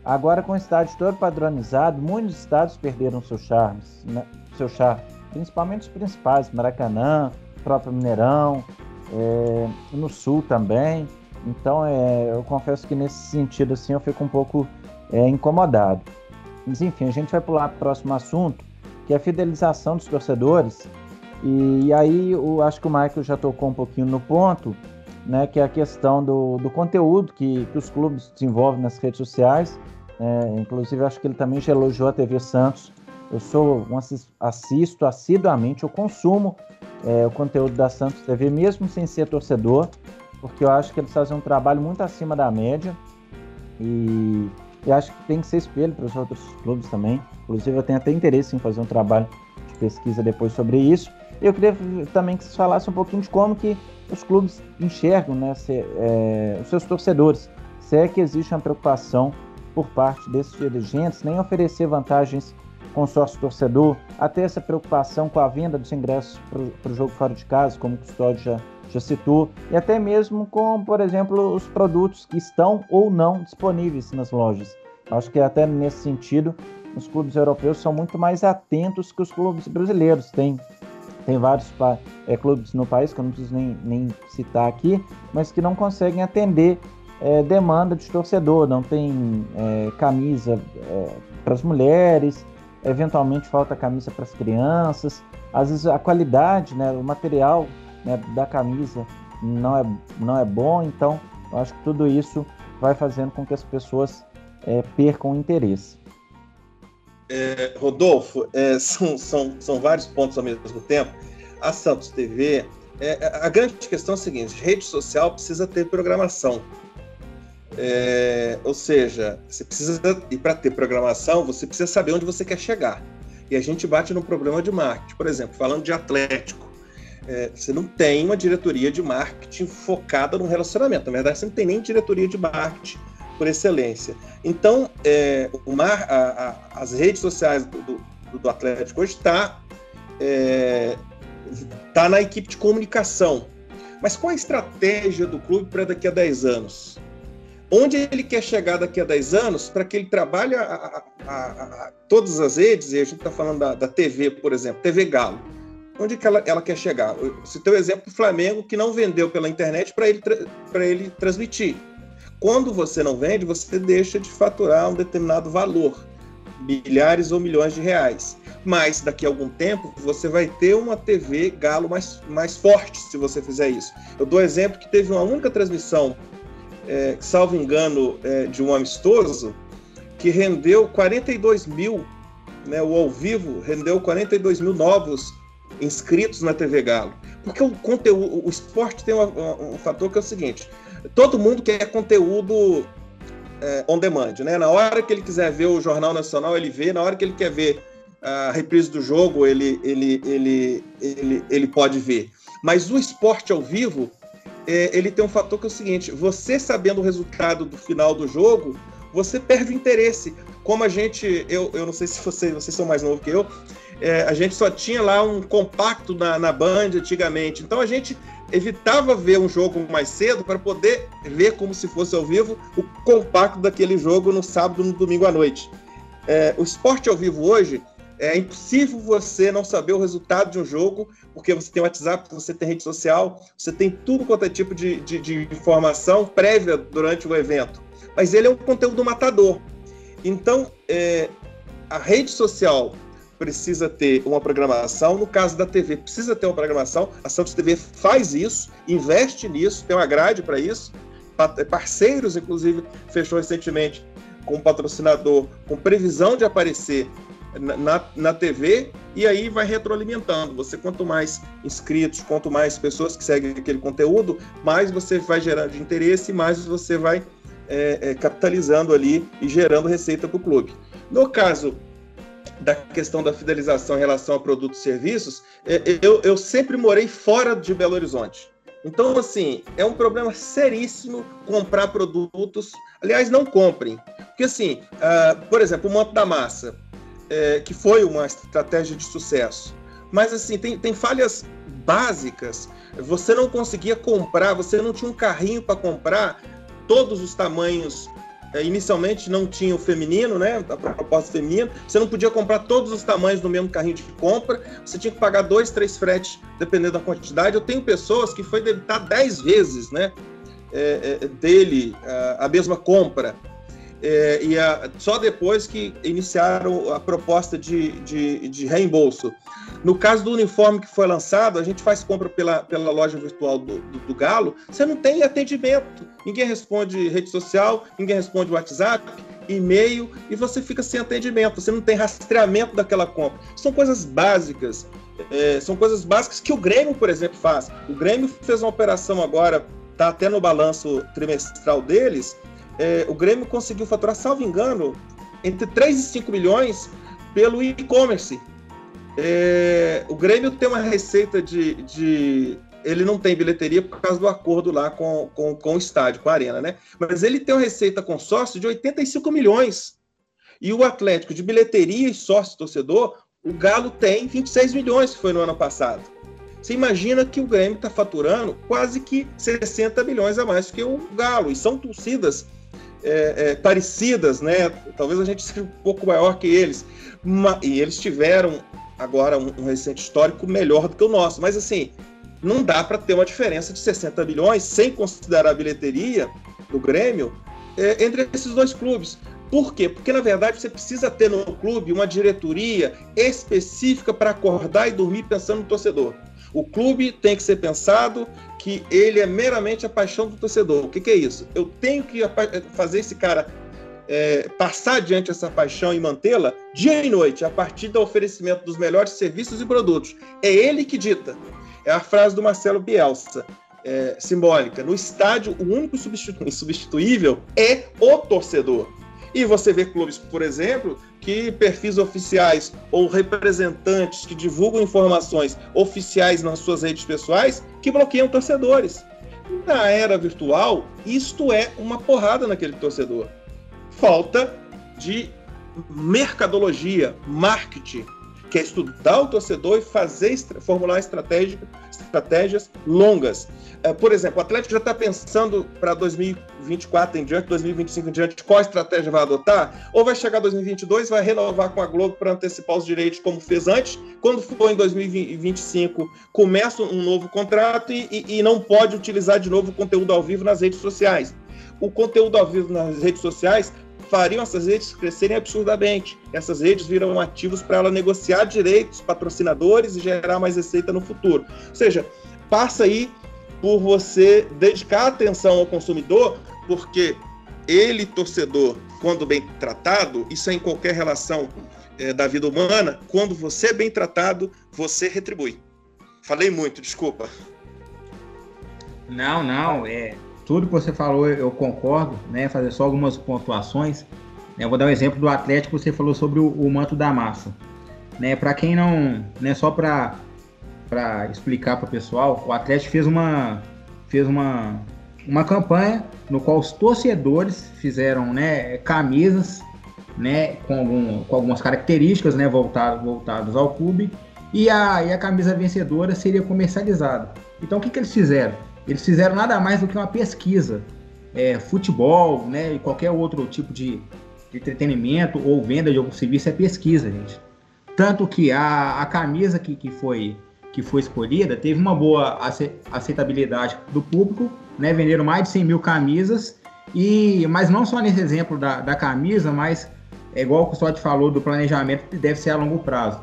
Agora, com o estádio todo padronizado, muitos estados perderam seu charme, né? seu charme, principalmente os principais, Maracanã, próprio Mineirão, é, no Sul também. Então, é, eu confesso que nesse sentido, assim, eu fico um pouco é, incomodado. Mas, enfim, a gente vai pular para o próximo assunto, que é a fidelização dos torcedores. E, e aí, eu acho que o Michael já tocou um pouquinho no ponto, né, que é a questão do, do conteúdo que, que os clubes desenvolvem nas redes sociais. É, inclusive, acho que ele também já elogiou a TV Santos. Eu sou um assisto assiduamente, eu consumo é, o conteúdo da Santos TV, mesmo sem ser torcedor, porque eu acho que eles fazem um trabalho muito acima da média e, e acho que tem que ser espelho para os outros clubes também. Inclusive, eu tenho até interesse em fazer um trabalho de pesquisa depois sobre isso. Eu queria também que vocês falassem um pouquinho de como que os clubes enxergam né, se, é, os seus torcedores. Se é que existe uma preocupação por parte desses dirigentes, nem oferecer vantagens com sócio torcedor, até essa preocupação com a venda dos ingressos para o jogo fora de casa, como o Custódio já, já citou, e até mesmo com, por exemplo, os produtos que estão ou não disponíveis nas lojas. Acho que até nesse sentido, os clubes europeus são muito mais atentos que os clubes brasileiros. Tem, tem vários é, clubes no país, que eu não preciso nem, nem citar aqui, mas que não conseguem atender é, demanda de torcedor, não tem é, camisa para as mulheres, eventualmente falta camisa para as crianças, às vezes a qualidade, né, o material né, da camisa não é, não é bom, então eu acho que tudo isso vai fazendo com que as pessoas é, percam o interesse. É, Rodolfo, é, são, são, são vários pontos ao mesmo tempo. A Santos TV, é, a grande questão é a seguinte: rede social precisa ter programação. É, ou seja, você precisa, e para ter programação, você precisa saber onde você quer chegar. E a gente bate no problema de marketing. Por exemplo, falando de Atlético, é, você não tem uma diretoria de marketing focada no relacionamento. Na verdade, você não tem nem diretoria de marketing por excelência. Então, é, mar, a, a, as redes sociais do, do, do Atlético hoje está é, tá na equipe de comunicação. Mas qual a estratégia do clube para daqui a 10 anos? onde ele quer chegar daqui a 10 anos para que ele trabalhe a, a, todas as redes, e a gente está falando da, da, TV, por exemplo, TV Galo. Onde que ela, ela quer chegar? Você tem o exemplo do Flamengo que não vendeu pela internet para ele, para ele transmitir. Quando você não vende, você deixa de faturar um determinado valor, milhares ou milhões de reais. Mas daqui a algum tempo você vai ter uma TV Galo mais, mais forte se você fizer isso. Eu dou exemplo que teve uma única transmissão é, salvo engano, é, de um amistoso, que rendeu 42 mil, né, o ao vivo rendeu 42 mil novos inscritos na TV Galo. Porque o conteúdo, o esporte tem um, um fator que é o seguinte: todo mundo quer conteúdo é, on demand, né? Na hora que ele quiser ver o Jornal Nacional, ele vê, na hora que ele quer ver a reprise do jogo, ele, ele, ele, ele, ele pode ver. Mas o esporte ao vivo, é, ele tem um fator que é o seguinte: você sabendo o resultado do final do jogo, você perde o interesse. Como a gente, eu, eu não sei se vocês, vocês são mais novos que eu, é, a gente só tinha lá um compacto na, na Band antigamente. Então a gente evitava ver um jogo mais cedo para poder ver como se fosse ao vivo o compacto daquele jogo no sábado, no domingo à noite. É, o esporte ao vivo hoje é impossível você não saber o resultado de um jogo, porque você tem WhatsApp, você tem rede social, você tem tudo quanto é tipo de, de, de informação prévia durante o evento. Mas ele é um conteúdo matador. Então, é, a rede social precisa ter uma programação. No caso da TV, precisa ter uma programação. A Santos TV faz isso, investe nisso, tem uma grade para isso. parceiros, inclusive, fechou recentemente com um patrocinador com previsão de aparecer na, na TV e aí vai retroalimentando. Você, quanto mais inscritos, quanto mais pessoas que seguem aquele conteúdo, mais você vai gerando de interesse, mais você vai é, é, capitalizando ali e gerando receita para o clube. No caso da questão da fidelização em relação a produtos e serviços, é, eu, eu sempre morei fora de Belo Horizonte. Então, assim, é um problema seríssimo comprar produtos. Aliás, não comprem. Porque, assim, uh, por exemplo, o manto da massa é, que foi uma estratégia de sucesso. Mas assim, tem, tem falhas básicas. Você não conseguia comprar, você não tinha um carrinho para comprar todos os tamanhos. É, inicialmente não tinha o feminino, né? A proposta feminina. Você não podia comprar todos os tamanhos no mesmo carrinho de compra. Você tinha que pagar dois, três fretes, dependendo da quantidade. Eu tenho pessoas que foi debitar dez vezes, né? É, é, dele a, a mesma compra é, e a, só depois que iniciaram a proposta de, de, de, reembolso. No caso do uniforme que foi lançado, a gente faz compra pela, pela loja virtual do, do, do Galo, você não tem atendimento. Ninguém responde rede social, ninguém responde WhatsApp, e-mail, e você fica sem atendimento, você não tem rastreamento daquela compra. São coisas básicas. É, são coisas básicas que o Grêmio, por exemplo, faz. O Grêmio fez uma operação agora, está até no balanço trimestral deles, é, o Grêmio conseguiu faturar, salvo engano, entre 3 e 5 milhões pelo e-commerce. É, o Grêmio tem uma receita de, de, Ele não tem bilheteria por causa do acordo lá com, com, com o estádio, com a arena, né? Mas ele tem uma receita consórcio de 85 milhões. E o Atlético de bilheteria e sócio torcedor, o Galo tem 26 milhões, que foi no ano passado. Você imagina que o Grêmio está faturando quase que 60 milhões a mais que o Galo. E são torcidas é, é, parecidas, né? Talvez a gente seja um pouco maior que eles. e eles tiveram agora um, um, recente histórico melhor do que o nosso. Mas assim, não dá para ter uma diferença de 60 milhões sem considerar a bilheteria do Grêmio é, entre esses dois clubes. Por quê? Porque na verdade você precisa ter no clube uma diretoria específica para acordar e dormir pensando no torcedor. O clube tem que ser pensado que ele é meramente a paixão do torcedor. O que, que é isso? Eu tenho que fazer esse cara é, passar adiante essa paixão e mantê-la dia e noite, a partir do oferecimento dos melhores serviços e produtos. É ele que dita. É a frase do Marcelo Bielsa, é, simbólica. No estádio, o único [laughs] substituível é o torcedor. E você vê clubes, por exemplo, que perfis oficiais ou representantes que divulgam informações oficiais nas suas redes pessoais que bloqueiam torcedores. Na era virtual, isto é uma porrada naquele torcedor. Falta de mercadologia, marketing, que é estudar o torcedor e fazer formular estratégias longas. É, por exemplo, o Atlético já está pensando para 2024 em diante, 2025 em diante, qual estratégia vai adotar? Ou vai chegar 2022, vai renovar com a Globo para antecipar os direitos, como fez antes? Quando for em 2025, começa um novo contrato e, e, e não pode utilizar de novo o conteúdo ao vivo nas redes sociais. O conteúdo ao vivo nas redes sociais fariam essas redes crescerem absurdamente. Essas redes viram ativos para ela negociar direitos, patrocinadores e gerar mais receita no futuro. Ou seja, passa aí por você dedicar atenção ao consumidor, porque ele, torcedor, quando bem tratado, isso é em qualquer relação é, da vida humana, quando você é bem tratado, você retribui. Falei muito, desculpa. Não, não, é tudo que você falou eu concordo, né? Fazer só algumas pontuações. Eu vou dar um exemplo do Atlético, você falou sobre o, o manto da massa. Né, para quem não, né, só para para explicar para o pessoal, o Atlético fez uma, fez uma, uma campanha no qual os torcedores fizeram né, camisas né, com, algum, com algumas características né, voltadas, voltadas ao clube e a, e a camisa vencedora seria comercializada. Então o que, que eles fizeram? Eles fizeram nada mais do que uma pesquisa. É, futebol né, e qualquer outro tipo de, de entretenimento ou venda de algum serviço é pesquisa, gente. Tanto que a, a camisa que, que foi que foi escolhida teve uma boa aceitabilidade do público, né? Venderam mais de 100 mil camisas e, mas não só nesse exemplo da, da camisa, mas é igual o Custódio falou do planejamento que deve ser a longo prazo.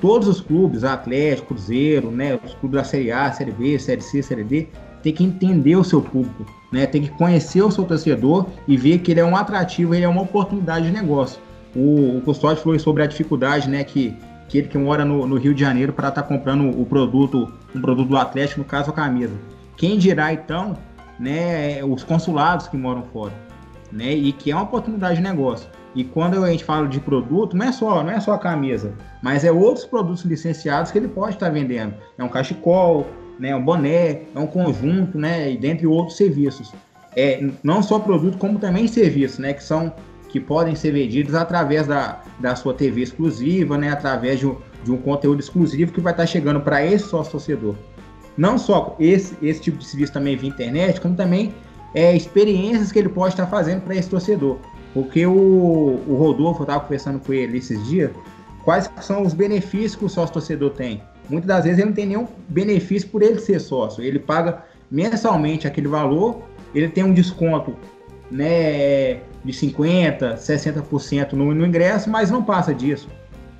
Todos os clubes, Atlético, Cruzeiro, né, os clubes da Série A, Série B, Série C, Série D, tem que entender o seu público, né? Tem que conhecer o seu torcedor e ver que ele é um atrativo, ele é uma oportunidade de negócio. O, o Custódio falou sobre a dificuldade, né? Que, que ele que mora no, no Rio de Janeiro para estar tá comprando o produto, um produto do Atlético, no caso a camisa. Quem dirá então, né? Os consulados que moram fora, né? E que é uma oportunidade de negócio. E quando a gente fala de produto, não é só, não é só a camisa, mas é outros produtos licenciados que ele pode estar vendendo. É um cachecol, né, um boné, é um conjunto, né, e dentre outros serviços. É não só produto, como também serviços, né, que são que podem ser vendidos através da, da sua TV exclusiva, né, através de um, de um conteúdo exclusivo que vai estar chegando para esse sócio torcedor. Não só esse, esse tipo de serviço também via internet, como também é, experiências que ele pode estar fazendo para esse torcedor. Porque o, o Rodolfo, eu estava conversando com ele esses dias, quais são os benefícios que o sócio torcedor tem? Muitas das vezes ele não tem nenhum benefício por ele ser sócio. Ele paga mensalmente aquele valor, ele tem um desconto né, de 50%, 60% no, no ingresso, mas não passa disso.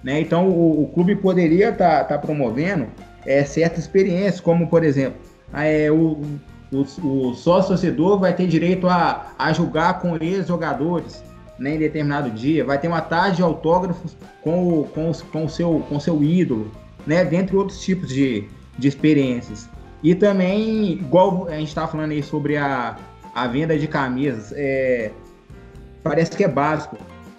Né? Então o, o clube poderia estar tá, tá promovendo é, certas experiências, como por exemplo, é, o, o, o sócio torcedor vai ter direito a, a julgar com ex-jogadores né, em determinado dia, vai ter uma tarde de autógrafos com o, com, com seu, com seu ídolo, né, dentre outros tipos de, de experiências. E também, igual a gente estava falando aí sobre a, a venda de camisas, é, parece que é básico.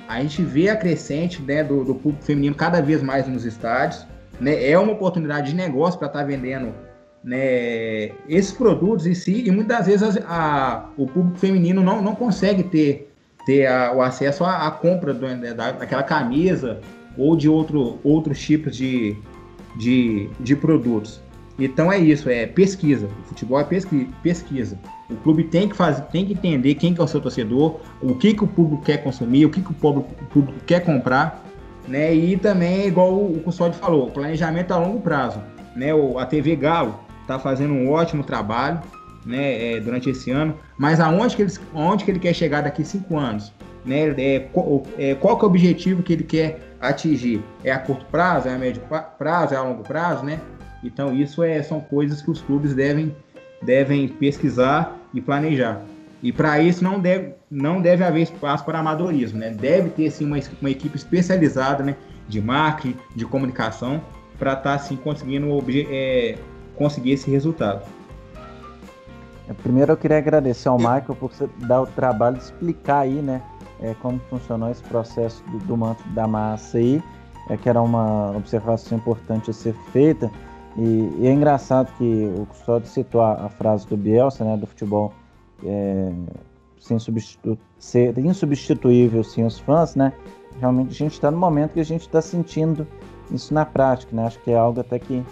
A gente vê a crescente né, do, do público feminino cada vez mais nos estádios. Né, é uma oportunidade de negócio para estar tá vendendo né, esses produtos em si, e muitas vezes a, a, o público feminino não, não consegue ter, ter a, o acesso à, compra do, né, da, daquela camisa ou de outro, outros tipos de, de, de produtos. Então é isso, é pesquisa. O futebol é pesquisa. O clube tem que fazer, tem que entender quem que é o seu torcedor, o que, que o público quer consumir, o que, que o público, o público quer comprar, né? E também, igual o Custódio falou, planejamento a longo prazo. Né? O, a TV Galo está fazendo um ótimo trabalho né, é, durante esse ano, mas aonde que, ele, aonde que ele quer chegar daqui cinco anos? Né? É, qual, é, qual que é o objetivo que ele quer atingir? É a curto prazo, é a médio prazo, é a longo prazo, né? Então isso é, são coisas que os clubes devem, devem pesquisar e planejar. E para isso não deve, não deve haver espaço para amadorismo, né? Deve ter sim uma, uma equipe especializada né, de marketing, de comunicação, para estar tá, assim conseguindo é, conseguir esse resultado. É, primeiro eu queria agradecer ao Michael por você dar o trabalho de explicar aí, né, é, como funcionou esse processo do, do manto da massa aí, é, que era uma observação importante a ser feita. E, e é engraçado que o Custódio citou a, a, frase do Bielsa, né, do futebol é, sem substitu ser insubstituível sem os fãs, né? Realmente a gente está no momento que a gente está sentindo isso na prática, né? Acho que é algo até que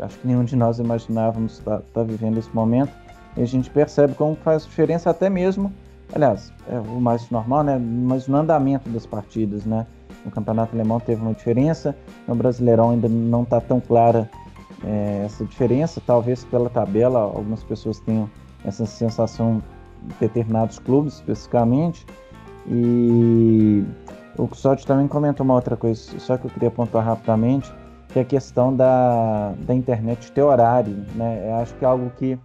acho que nenhum de nós imaginávamos estar tá, tá vivendo esse momento. E a gente percebe como faz diferença até mesmo, aliás, é o mais normal, né? Mas no andamento das partidas, né? No campeonato alemão teve uma diferença, no Brasileirão ainda não está tão clara é, essa diferença. Talvez pela tabela algumas pessoas tenham essa sensação de determinados clubes especificamente. E o Custódio também comentou uma outra coisa, só que eu queria pontuar rapidamente que é a questão da, da internet ter horário, né? Eu acho que é algo que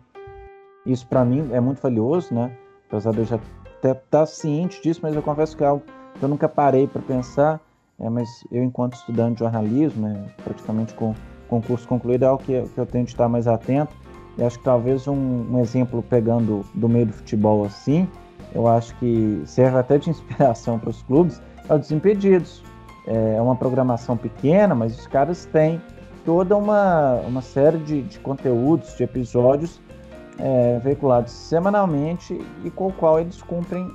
isso para mim é muito valioso, né? Apesar de eu já até estar tá ciente disso, mas eu confesso que é algo que eu nunca parei para pensar. É, mas eu, enquanto estudante de jornalismo, né, praticamente com concurso concluído, é algo que, que eu tenho de estar mais atento. E acho que talvez um, um exemplo pegando do meio do futebol assim, eu acho que serve até de [laughs] inspiração para os clubes, é o Desimpedidos. É uma programação pequena, mas os caras têm toda uma, uma série de, de conteúdos, de episódios é, veiculados semanalmente e com o qual eles cumprem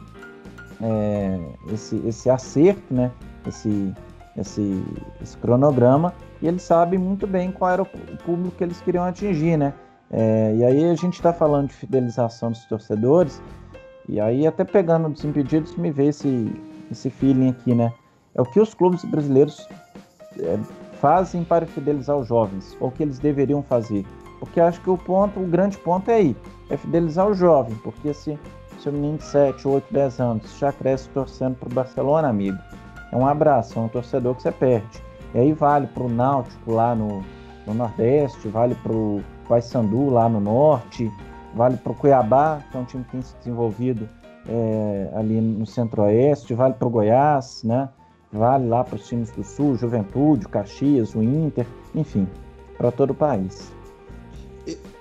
é, esse, esse acerto, né? esse, esse, esse cronograma, e eles sabem muito bem qual era o público que eles queriam atingir. Né? É, e aí a gente está falando de fidelização dos torcedores, e aí até pegando dos impedidos me veio esse, esse feeling aqui, né? É o que os clubes brasileiros é, fazem para fidelizar os jovens, ou o que eles deveriam fazer. Porque acho que o ponto, o grande ponto é aí, é fidelizar o jovem, porque se seu menino de 7, 8, 10 anos já cresce torcendo para o Barcelona, amigo, é um abraço, é um torcedor que você perde. E aí vale para o Náutico lá no, no Nordeste, vale para o Paysandu lá no Norte, vale para o Cuiabá, que é um time que tem se desenvolvido é, ali no Centro-Oeste, vale para o Goiás, né? Vale lá para os times do Sul, Juventude, Caxias, o Inter, enfim, para todo o país.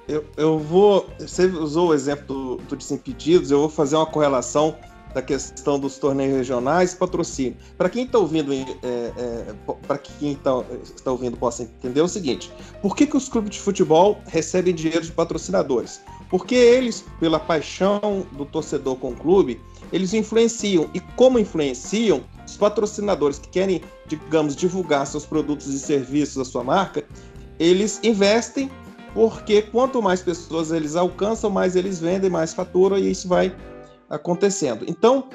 Eu, eu vou. Você usou o exemplo do, do Desimpedidos, eu vou fazer uma correlação da questão dos torneios regionais e patrocínio. Para quem está ouvindo, é, é, para quem tá, está ouvindo possa entender é o seguinte: por que, que os clubes de futebol recebem dinheiro de patrocinadores? Porque eles, pela paixão do torcedor com o clube, eles influenciam. E como influenciam, os patrocinadores que querem, digamos, divulgar seus produtos e serviços, a sua marca, eles investem porque quanto mais pessoas eles alcançam, mais eles vendem, mais faturam e isso vai acontecendo. Então,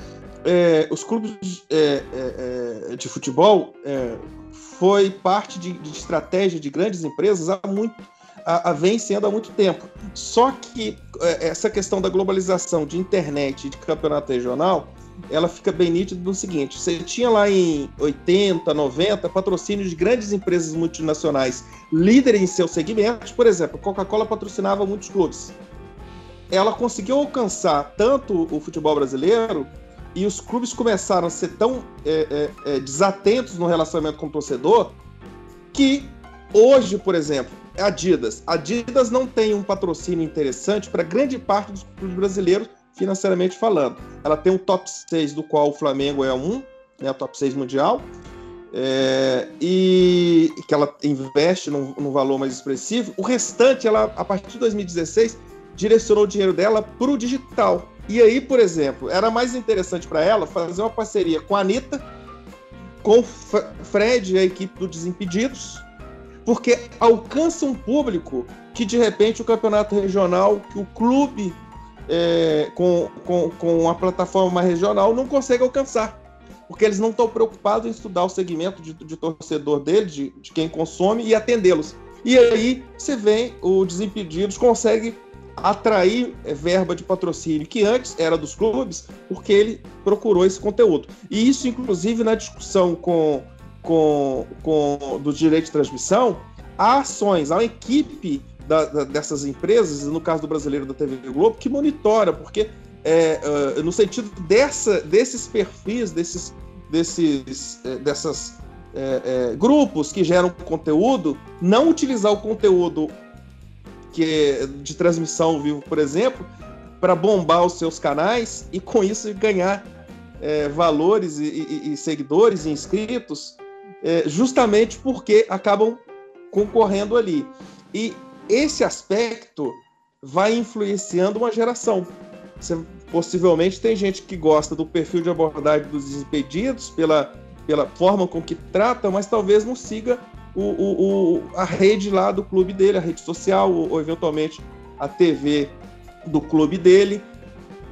é, os clubes é, é, é de futebol é, foi parte de, de, estratégia de grandes empresas há muito, a, a vem sendo há muito tempo. Só que é, essa questão da globalização de internet e de campeonato regional, ela fica bem nítida no seguinte: você tinha lá em 80, 90 patrocínios de grandes empresas multinacionais líderes em seus segmentos, por exemplo, Coca-Cola patrocinava muitos clubes. Ela conseguiu alcançar tanto o futebol brasileiro e os clubes começaram a ser tão é, é, é, desatentos no relacionamento com o torcedor que hoje, por exemplo, Adidas. Adidas não tem um patrocínio interessante para grande parte dos clubes brasileiros, financeiramente falando. Ela tem um top 6, do qual o Flamengo é um, né, top 6 mundial, é, e que ela investe num, num, valor mais expressivo. O restante, ela, a partir de 2016, direcionou o dinheiro dela para o digital. E aí, por exemplo, era mais interessante para ela fazer uma parceria com a Anitta, com o Fred e a equipe do Desimpedidos, porque alcança um público que de repente o campeonato regional, que o clube é, com, com, com uma plataforma regional não consegue alcançar. Porque eles não estão preocupados em estudar o segmento de, de torcedor dele, de, de quem consome, e atendê-los. E aí você vem, o Desimpedidos consegue atrair é, verba de patrocínio que antes era dos clubes, porque ele procurou esse conteúdo. E isso, inclusive, na discussão com, com, com do direito de transmissão, há ações, há uma equipe da, da, dessas empresas, no caso do brasileiro da TV Globo, que monitora, porque é, uh, no sentido dessa, desses perfis, desses, desses, é, dessas é, é, grupos que geram conteúdo, não utilizar o conteúdo que de transmissão ao vivo, por exemplo, para bombar os seus canais e com isso ganhar é, valores e, e, e, seguidores e inscritos, é, justamente porque acabam concorrendo ali. E esse aspecto vai influenciando uma geração. Você, possivelmente tem gente que gosta do perfil de abordagem dos desimpedidos pela, pela forma com que trata, mas talvez não siga o, o, o, a rede lá do clube dele, a rede social, ou, ou eventualmente a TV do clube dele.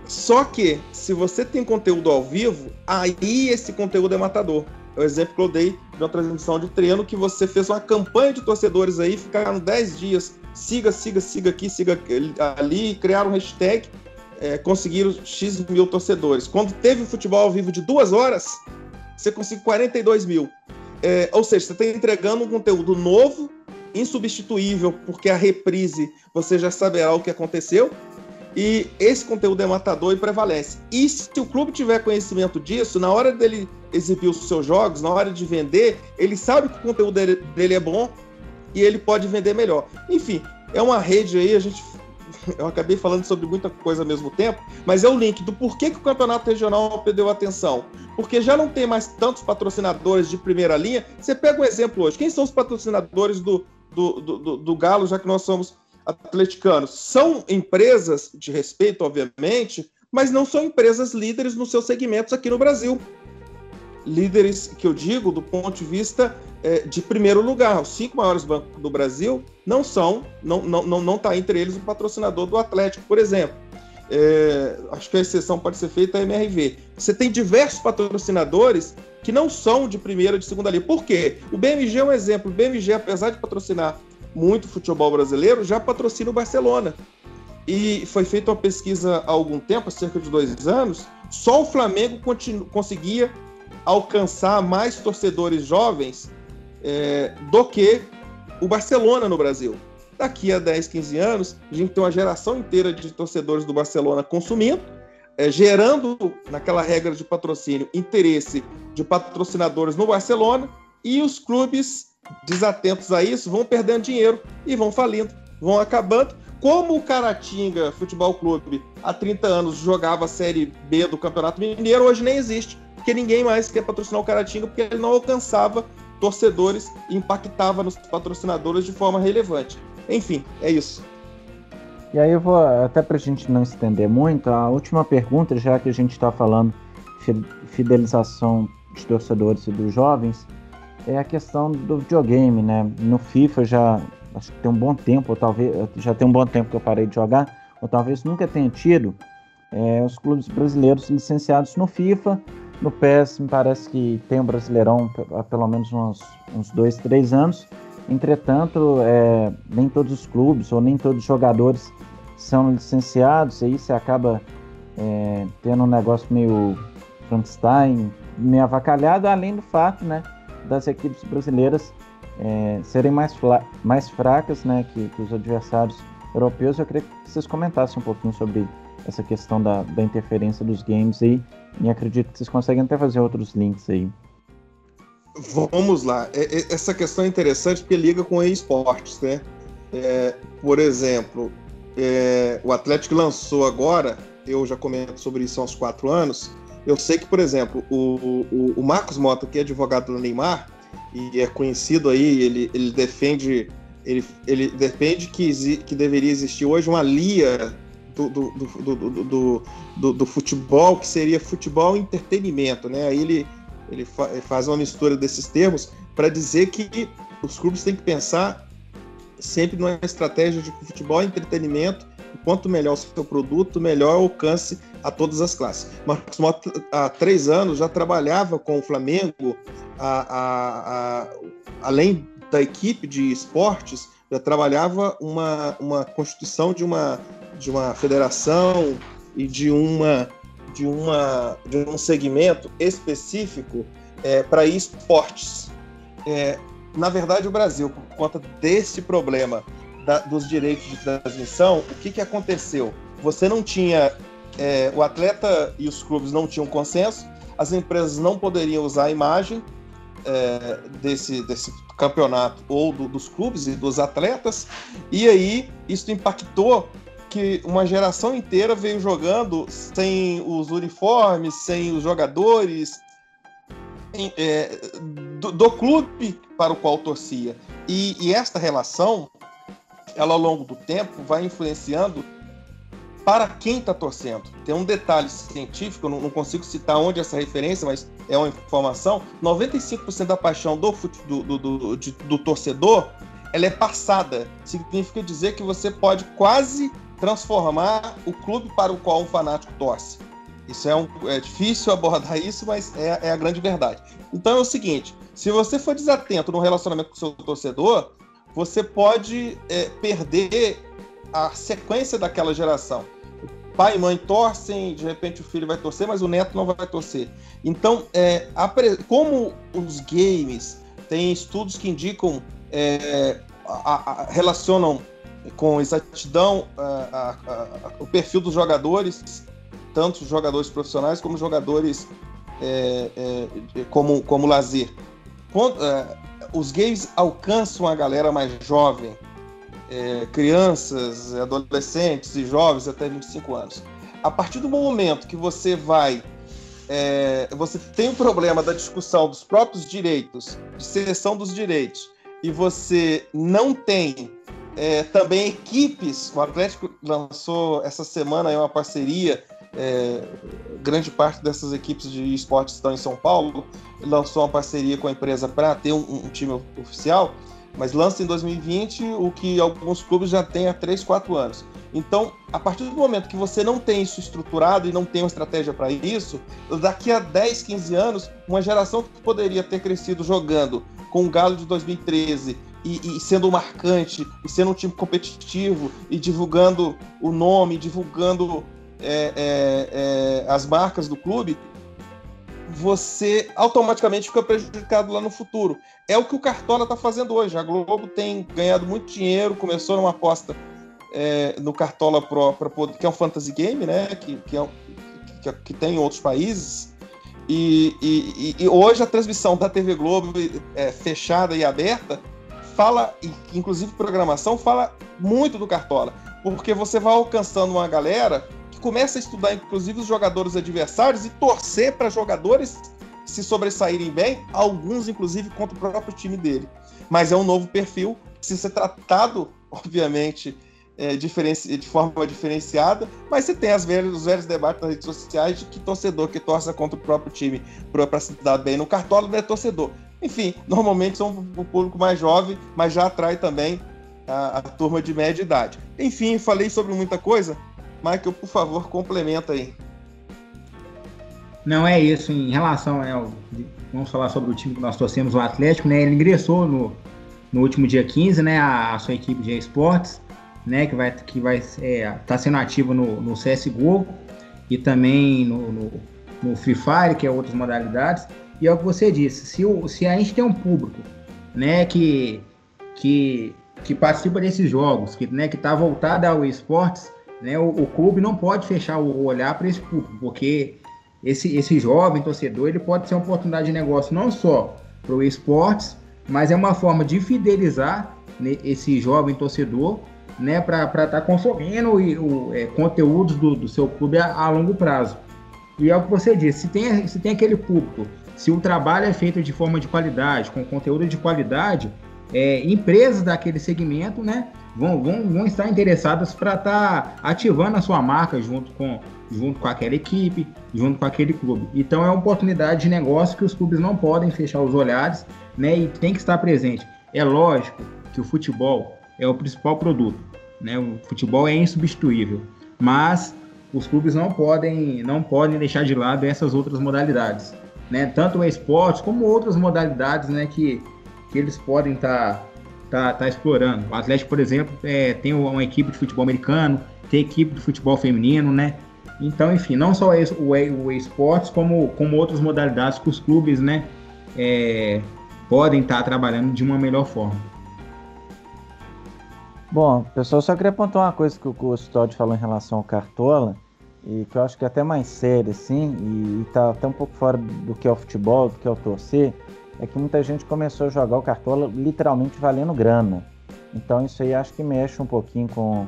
Só que, se você tem conteúdo ao vivo, aí esse conteúdo é matador. O exemplo que eu dei de uma transmissão de treino que você fez uma campanha de torcedores aí, ficaram 10 dias, siga, siga, siga aqui, siga ali, criaram um hashtag, é, conseguiram X mil torcedores. Quando teve o futebol ao vivo de duas horas, você conseguiu 42 mil. É, ou seja, você está entregando um conteúdo novo, insubstituível, porque a reprise você já saberá o que aconteceu. E esse conteúdo é matador e prevalece. E se o clube tiver conhecimento disso, na hora dele exibir os seus jogos, na hora de vender, ele sabe que o conteúdo dele, é bom e ele pode vender melhor. Enfim, é uma rede aí, a gente [laughs] eu acabei falando sobre muita coisa ao mesmo tempo, mas é o link do porquê que o campeonato regional perdeu atenção. Porque já não tem mais tantos patrocinadores de primeira linha. Você pega um exemplo hoje: quem são os patrocinadores do, do, do, do Galo, já que nós somos atleticanos? São empresas de respeito, obviamente, mas não são empresas líderes nos seus segmentos aqui no Brasil. Líderes que eu digo do ponto de vista é, de primeiro lugar. Os cinco maiores bancos do Brasil não são, não está não, não, não tá entre eles o patrocinador do Atlético, por exemplo. É, acho que a exceção pode ser feita a MRV. Você tem diversos patrocinadores que não são de primeira de segunda linha. Por quê? O BMG é um exemplo. O BMG, apesar de patrocinar muito futebol brasileiro, já patrocina o Barcelona. E foi feita uma pesquisa há algum tempo, há cerca de dois anos, só o Flamengo conseguia alcançar mais torcedores jovens é, do que o Barcelona no Brasil. daqui a 10, 15 anos, a gente tem uma geração inteira de torcedores do Barcelona consumindo, é, gerando, naquela regra de patrocínio, interesse de patrocinadores no Barcelona, e os clubes desatentos a isso vão perdendo dinheiro e vão falindo, vão acabando. Como o Caratinga Futebol Clube há 30 anos jogava a Série B do Campeonato Mineiro, hoje nem existe, porque ninguém mais quer patrocinar o Caratinga, porque ele não alcançava torcedores e impactava nos patrocinadores de forma relevante. Enfim, é isso. E aí eu vou, até para a gente não estender muito, a última pergunta, já que a gente está falando fidelização de torcedores e dos jovens, é a questão do videogame, né? No FIFA já acho que tem um bom tempo, ou talvez já tem um bom tempo que eu parei de jogar, ou talvez nunca tenha tido é, os clubes brasileiros licenciados no FIFA. No PES me parece que tem o Brasileirão há pelo menos uns, uns dois, três anos. Entretanto, é, nem todos os clubes ou nem todos os jogadores são licenciados, aí você acaba é, tendo um negócio meio Frankenstein, meio avacalhado, além do fato né, das equipes brasileiras é, serem mais, mais fracas né, que, que, os adversários europeus. Eu queria que vocês comentassem um pouquinho sobre essa questão da, da interferência dos games aí, e acredito que vocês conseguem até fazer outros links aí. Vamos lá. É, é, essa questão é interessante porque liga com esportes, né? É, por exemplo, é, o Atlético lançou agora, eu já comento sobre isso há uns quatro anos. Eu sei que, por exemplo, o, o, o Marcos Mota, que é advogado do Neymar, e é conhecido aí, ele, ele defende ele, ele defende que, que deveria existir hoje uma lia do, do, do, do, do futebol, que seria futebol entretenimento, né? Aí ele, ele, fa faz uma mistura desses termos para dizer que os clubes têm que pensar sempre numa estratégia de futebol entretenimento. Quanto melhor o seu produto, melhor alcance a todas as classes. Marcos Mota, há três anos, já trabalhava com o Flamengo, a, a, a, além da equipe de esportes, já trabalhava uma, uma constituição de uma, de uma federação e de uma de uma de um segmento específico é, para esportes. É, na verdade, o Brasil, por conta desse problema da, dos direitos de transmissão, o que, que aconteceu? Você não tinha é, o atleta e os clubes não tinham consenso, as empresas não poderiam usar a imagem é, desse, desse campeonato ou do, dos clubes e dos atletas, e aí isso impactou que uma geração inteira veio jogando sem os uniformes, sem os jogadores, é, do, do, clube para o qual torcia. E, e esta relação, ela ao longo do tempo vai influenciando para quem está torcendo. Tem um detalhe científico, não, não, consigo citar onde essa referência, mas é uma informação: 95% da paixão do, do, do, do, de, do torcedor ela é passada. Significa dizer que você pode quase transformar o clube para o qual um fanático torce. Isso é, um, é difícil abordar isso, mas é, é, a grande verdade. Então é o seguinte: se você for desatento no relacionamento com o seu torcedor, você pode é, perder a sequência daquela geração pai e mãe torcem, de repente o filho vai torcer, mas o neto não vai torcer. Então, é, como os games têm estudos que indicam, é, a, a, relacionam com exatidão a, o perfil dos jogadores, tanto os jogadores profissionais como jogadores é, é, como, como lazer. Quando, é, os games alcançam a galera mais jovem, é, crianças, adolescentes e jovens até 25 anos. A partir do momento que você vai. É, você tem o problema da discussão dos próprios direitos, de seleção dos direitos, e você não tem é, também equipes. O Atlético lançou essa semana uma parceria. É, grande parte dessas equipes de esportes estão em São Paulo. Lançou uma parceria com a empresa para ter um, um time oficial mas lança em 2020 o que alguns clubes já têm há 3, 4 anos. Então, a partir do momento que você não tem isso estruturado e não tem uma estratégia para isso, daqui a 10, 15 anos, uma geração que poderia ter crescido jogando com o Galo de 2013 e, e, sendo marcante, e sendo um time competitivo, e divulgando o nome, divulgando é, é, é, as marcas do clube, você automaticamente fica prejudicado lá no futuro. É o que o Cartola está fazendo hoje. A Globo tem ganhado muito dinheiro, começou numa aposta é, no Cartola Pro, pra, que é um fantasy game, né? Que, que, é, que, que tem em outros países. E, e, e, hoje a transmissão da TV Globo é, fechada e aberta fala, inclusive programação, fala muito do Cartola. Porque você vai alcançando uma galera que começa a estudar, inclusive, os jogadores adversários e torcer para jogadores se sobressaírem bem, alguns, inclusive, contra o próprio time dele. Mas é um novo perfil precisa ser tratado, obviamente, é, de forma diferenciada, mas você tem as velhas, os velhos debates nas redes sociais de que torcedor que torce contra o próprio time para se dar bem no cartola não é torcedor. Enfim, normalmente são o público mais jovem, mas já atrai também a, a turma de média idade. Enfim, falei sobre muita coisa. Michael, por favor, complementa aí. Não é isso. Em relação, né, ao, vamos falar sobre o time que nós torcemos, o Atlético, né? Ele ingressou no, no último dia 15, né? A, a sua equipe de esportes né, que vai que vai é, tá sendo ativo no, no CSGO e também no, no, no, Free Fire, que é outras modalidades. E é o que você disse, se, o, se a gente tem um público, né, que que, que participa desses jogos, que né, está voltado ao esportes, né, o, o, clube não pode fechar o olhar para esse público, porque esse, esse jovem torcedor ele pode ser uma oportunidade de negócio não só para o esportes, mas é uma forma de fidelizar né, esse jovem torcedor né, para estar tá consumindo o, é, conteúdos do, do, seu clube a, a, longo prazo. E é o que você disse, se tem, se tem aquele público, se o trabalho é feito de forma de qualidade, com conteúdo de qualidade, é, empresas daquele segmento né, vão, vão, vão estar interessadas para estar tá ativando a sua marca junto com, junto com aquela equipe, junto com aquele clube. Então é uma oportunidade de negócio que os clubes não podem fechar os olhares né, e tem que estar presente. É lógico que o futebol é o principal produto. Né? O futebol é insubstituível, mas os clubes não podem, não podem deixar de lado essas outras modalidades. Né? Tanto o esporte como outras modalidades né, que, que eles podem estar tá, tá, tá explorando. O Atlético, por exemplo, é, tem uma equipe de futebol americano, tem equipe de futebol feminino, né? Então, enfim, não só o, esportes, como, como outras modalidades que os clubes né, é, podem estar tá trabalhando de uma melhor forma. Bom, pessoal, só queria apontar uma coisa que o Custódio falou em relação ao Cartola, e que eu acho que é até mais sério, assim, e, está até um pouco fora do que é o futebol, do que é o torcer, é que muita gente começou a jogar o Cartola literalmente valendo grana. Então isso aí acho que mexe um pouquinho com,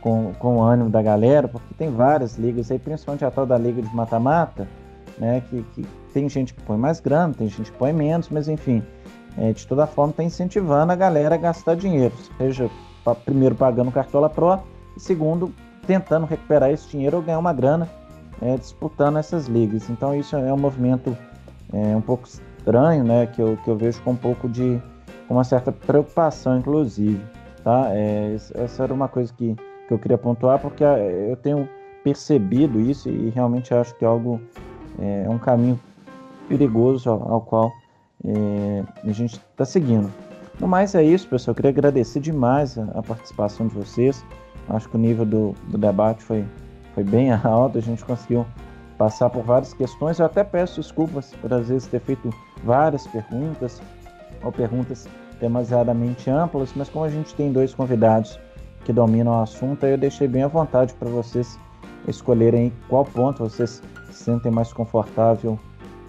com, com o ânimo da galera, porque tem várias ligas aí, principalmente a tal da liga de mata-mata, né, que, que tem gente que põe mais grana, tem gente que põe menos, mas enfim, é, de toda forma está incentivando a galera a gastar dinheiro, seja primeiro pagando Cartola Pro e segundo tentando recuperar esse dinheiro ou ganhar uma grana é, disputando essas ligas. Então isso é um movimento é, um pouco estranho, né, que eu, que eu vejo com um pouco de uma certa preocupação, inclusive, tá? É, essa era uma coisa que, que eu queria pontuar porque é, eu tenho percebido isso e realmente acho que é algo é, é um caminho perigoso ao, ao qual é, a gente está seguindo. No mais é isso, pessoal. Eu queria agradecer demais a, a participação de vocês. Acho que o nível do, do debate foi, foi bem [laughs] alto. A gente conseguiu passar por várias questões. Eu até peço desculpas por às vezes ter feito várias perguntas ou perguntas demasiadamente amplas, mas como a gente tem dois convidados que dominam o assunto, eu deixei bem à vontade para vocês escolherem qual ponto vocês se sentem mais confortável,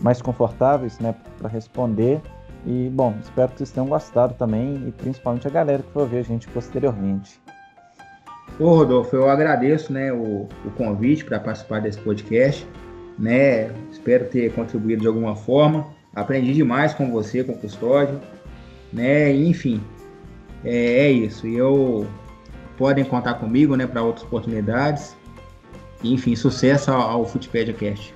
mais confortáveis, né, para responder e, bom, espero que vocês tenham gostado também e principalmente a galera que for ver a gente posteriormente. Rodolfo, eu agradeço né, o, o convite para participar desse podcast. Né? Espero ter contribuído de alguma forma. Aprendi demais com você, com o Custódio. Né? Enfim, é, é isso. E eu podem contar comigo né, para outras oportunidades. enfim, sucesso ao, ao Cast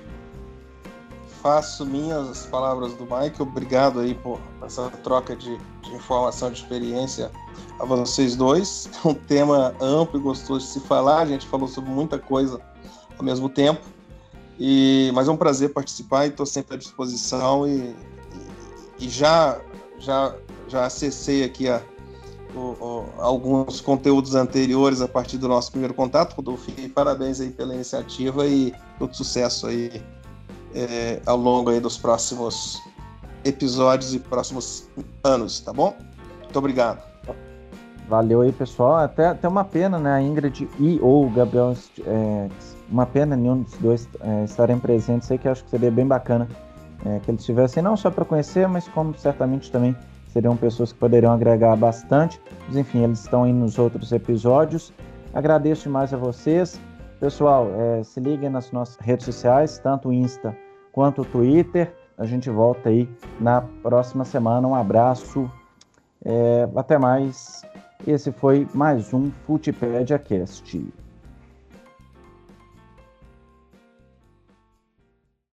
faço minhas as palavras do Mike. Obrigado aí por essa troca de, de informação, de experiência a vocês dois. [laughs] Um tema amplo e gostoso de se falar. A gente falou sobre muita coisa ao mesmo tempo. E, mas é um prazer participar e estou sempre à disposição. E, e, e, já, já, já acessei aqui a, o, o, alguns conteúdos anteriores a partir do nosso primeiro contato, Rodolfo. E parabéns aí pela iniciativa e todo sucesso aí é, ao longo aí dos próximos episódios e próximos anos, tá bom? Muito obrigado. Valeu aí, pessoal. Até, até uma pena, né? A Ingrid e ou o Gabriel, é, uma pena nenhum dos dois é, estarem presentes aí, que acho que seria bem bacana é, que eles estivessem, não só para conhecer, mas como certamente também seriam pessoas que poderiam agregar bastante. Mas enfim, eles estão aí nos outros episódios. Agradeço demais a vocês. Pessoal, é, se liguem nas nossas redes sociais, tanto o Insta quanto o Twitter. A gente volta aí na próxima semana. Um abraço. É, até mais. Esse foi mais um Footpedia Cast.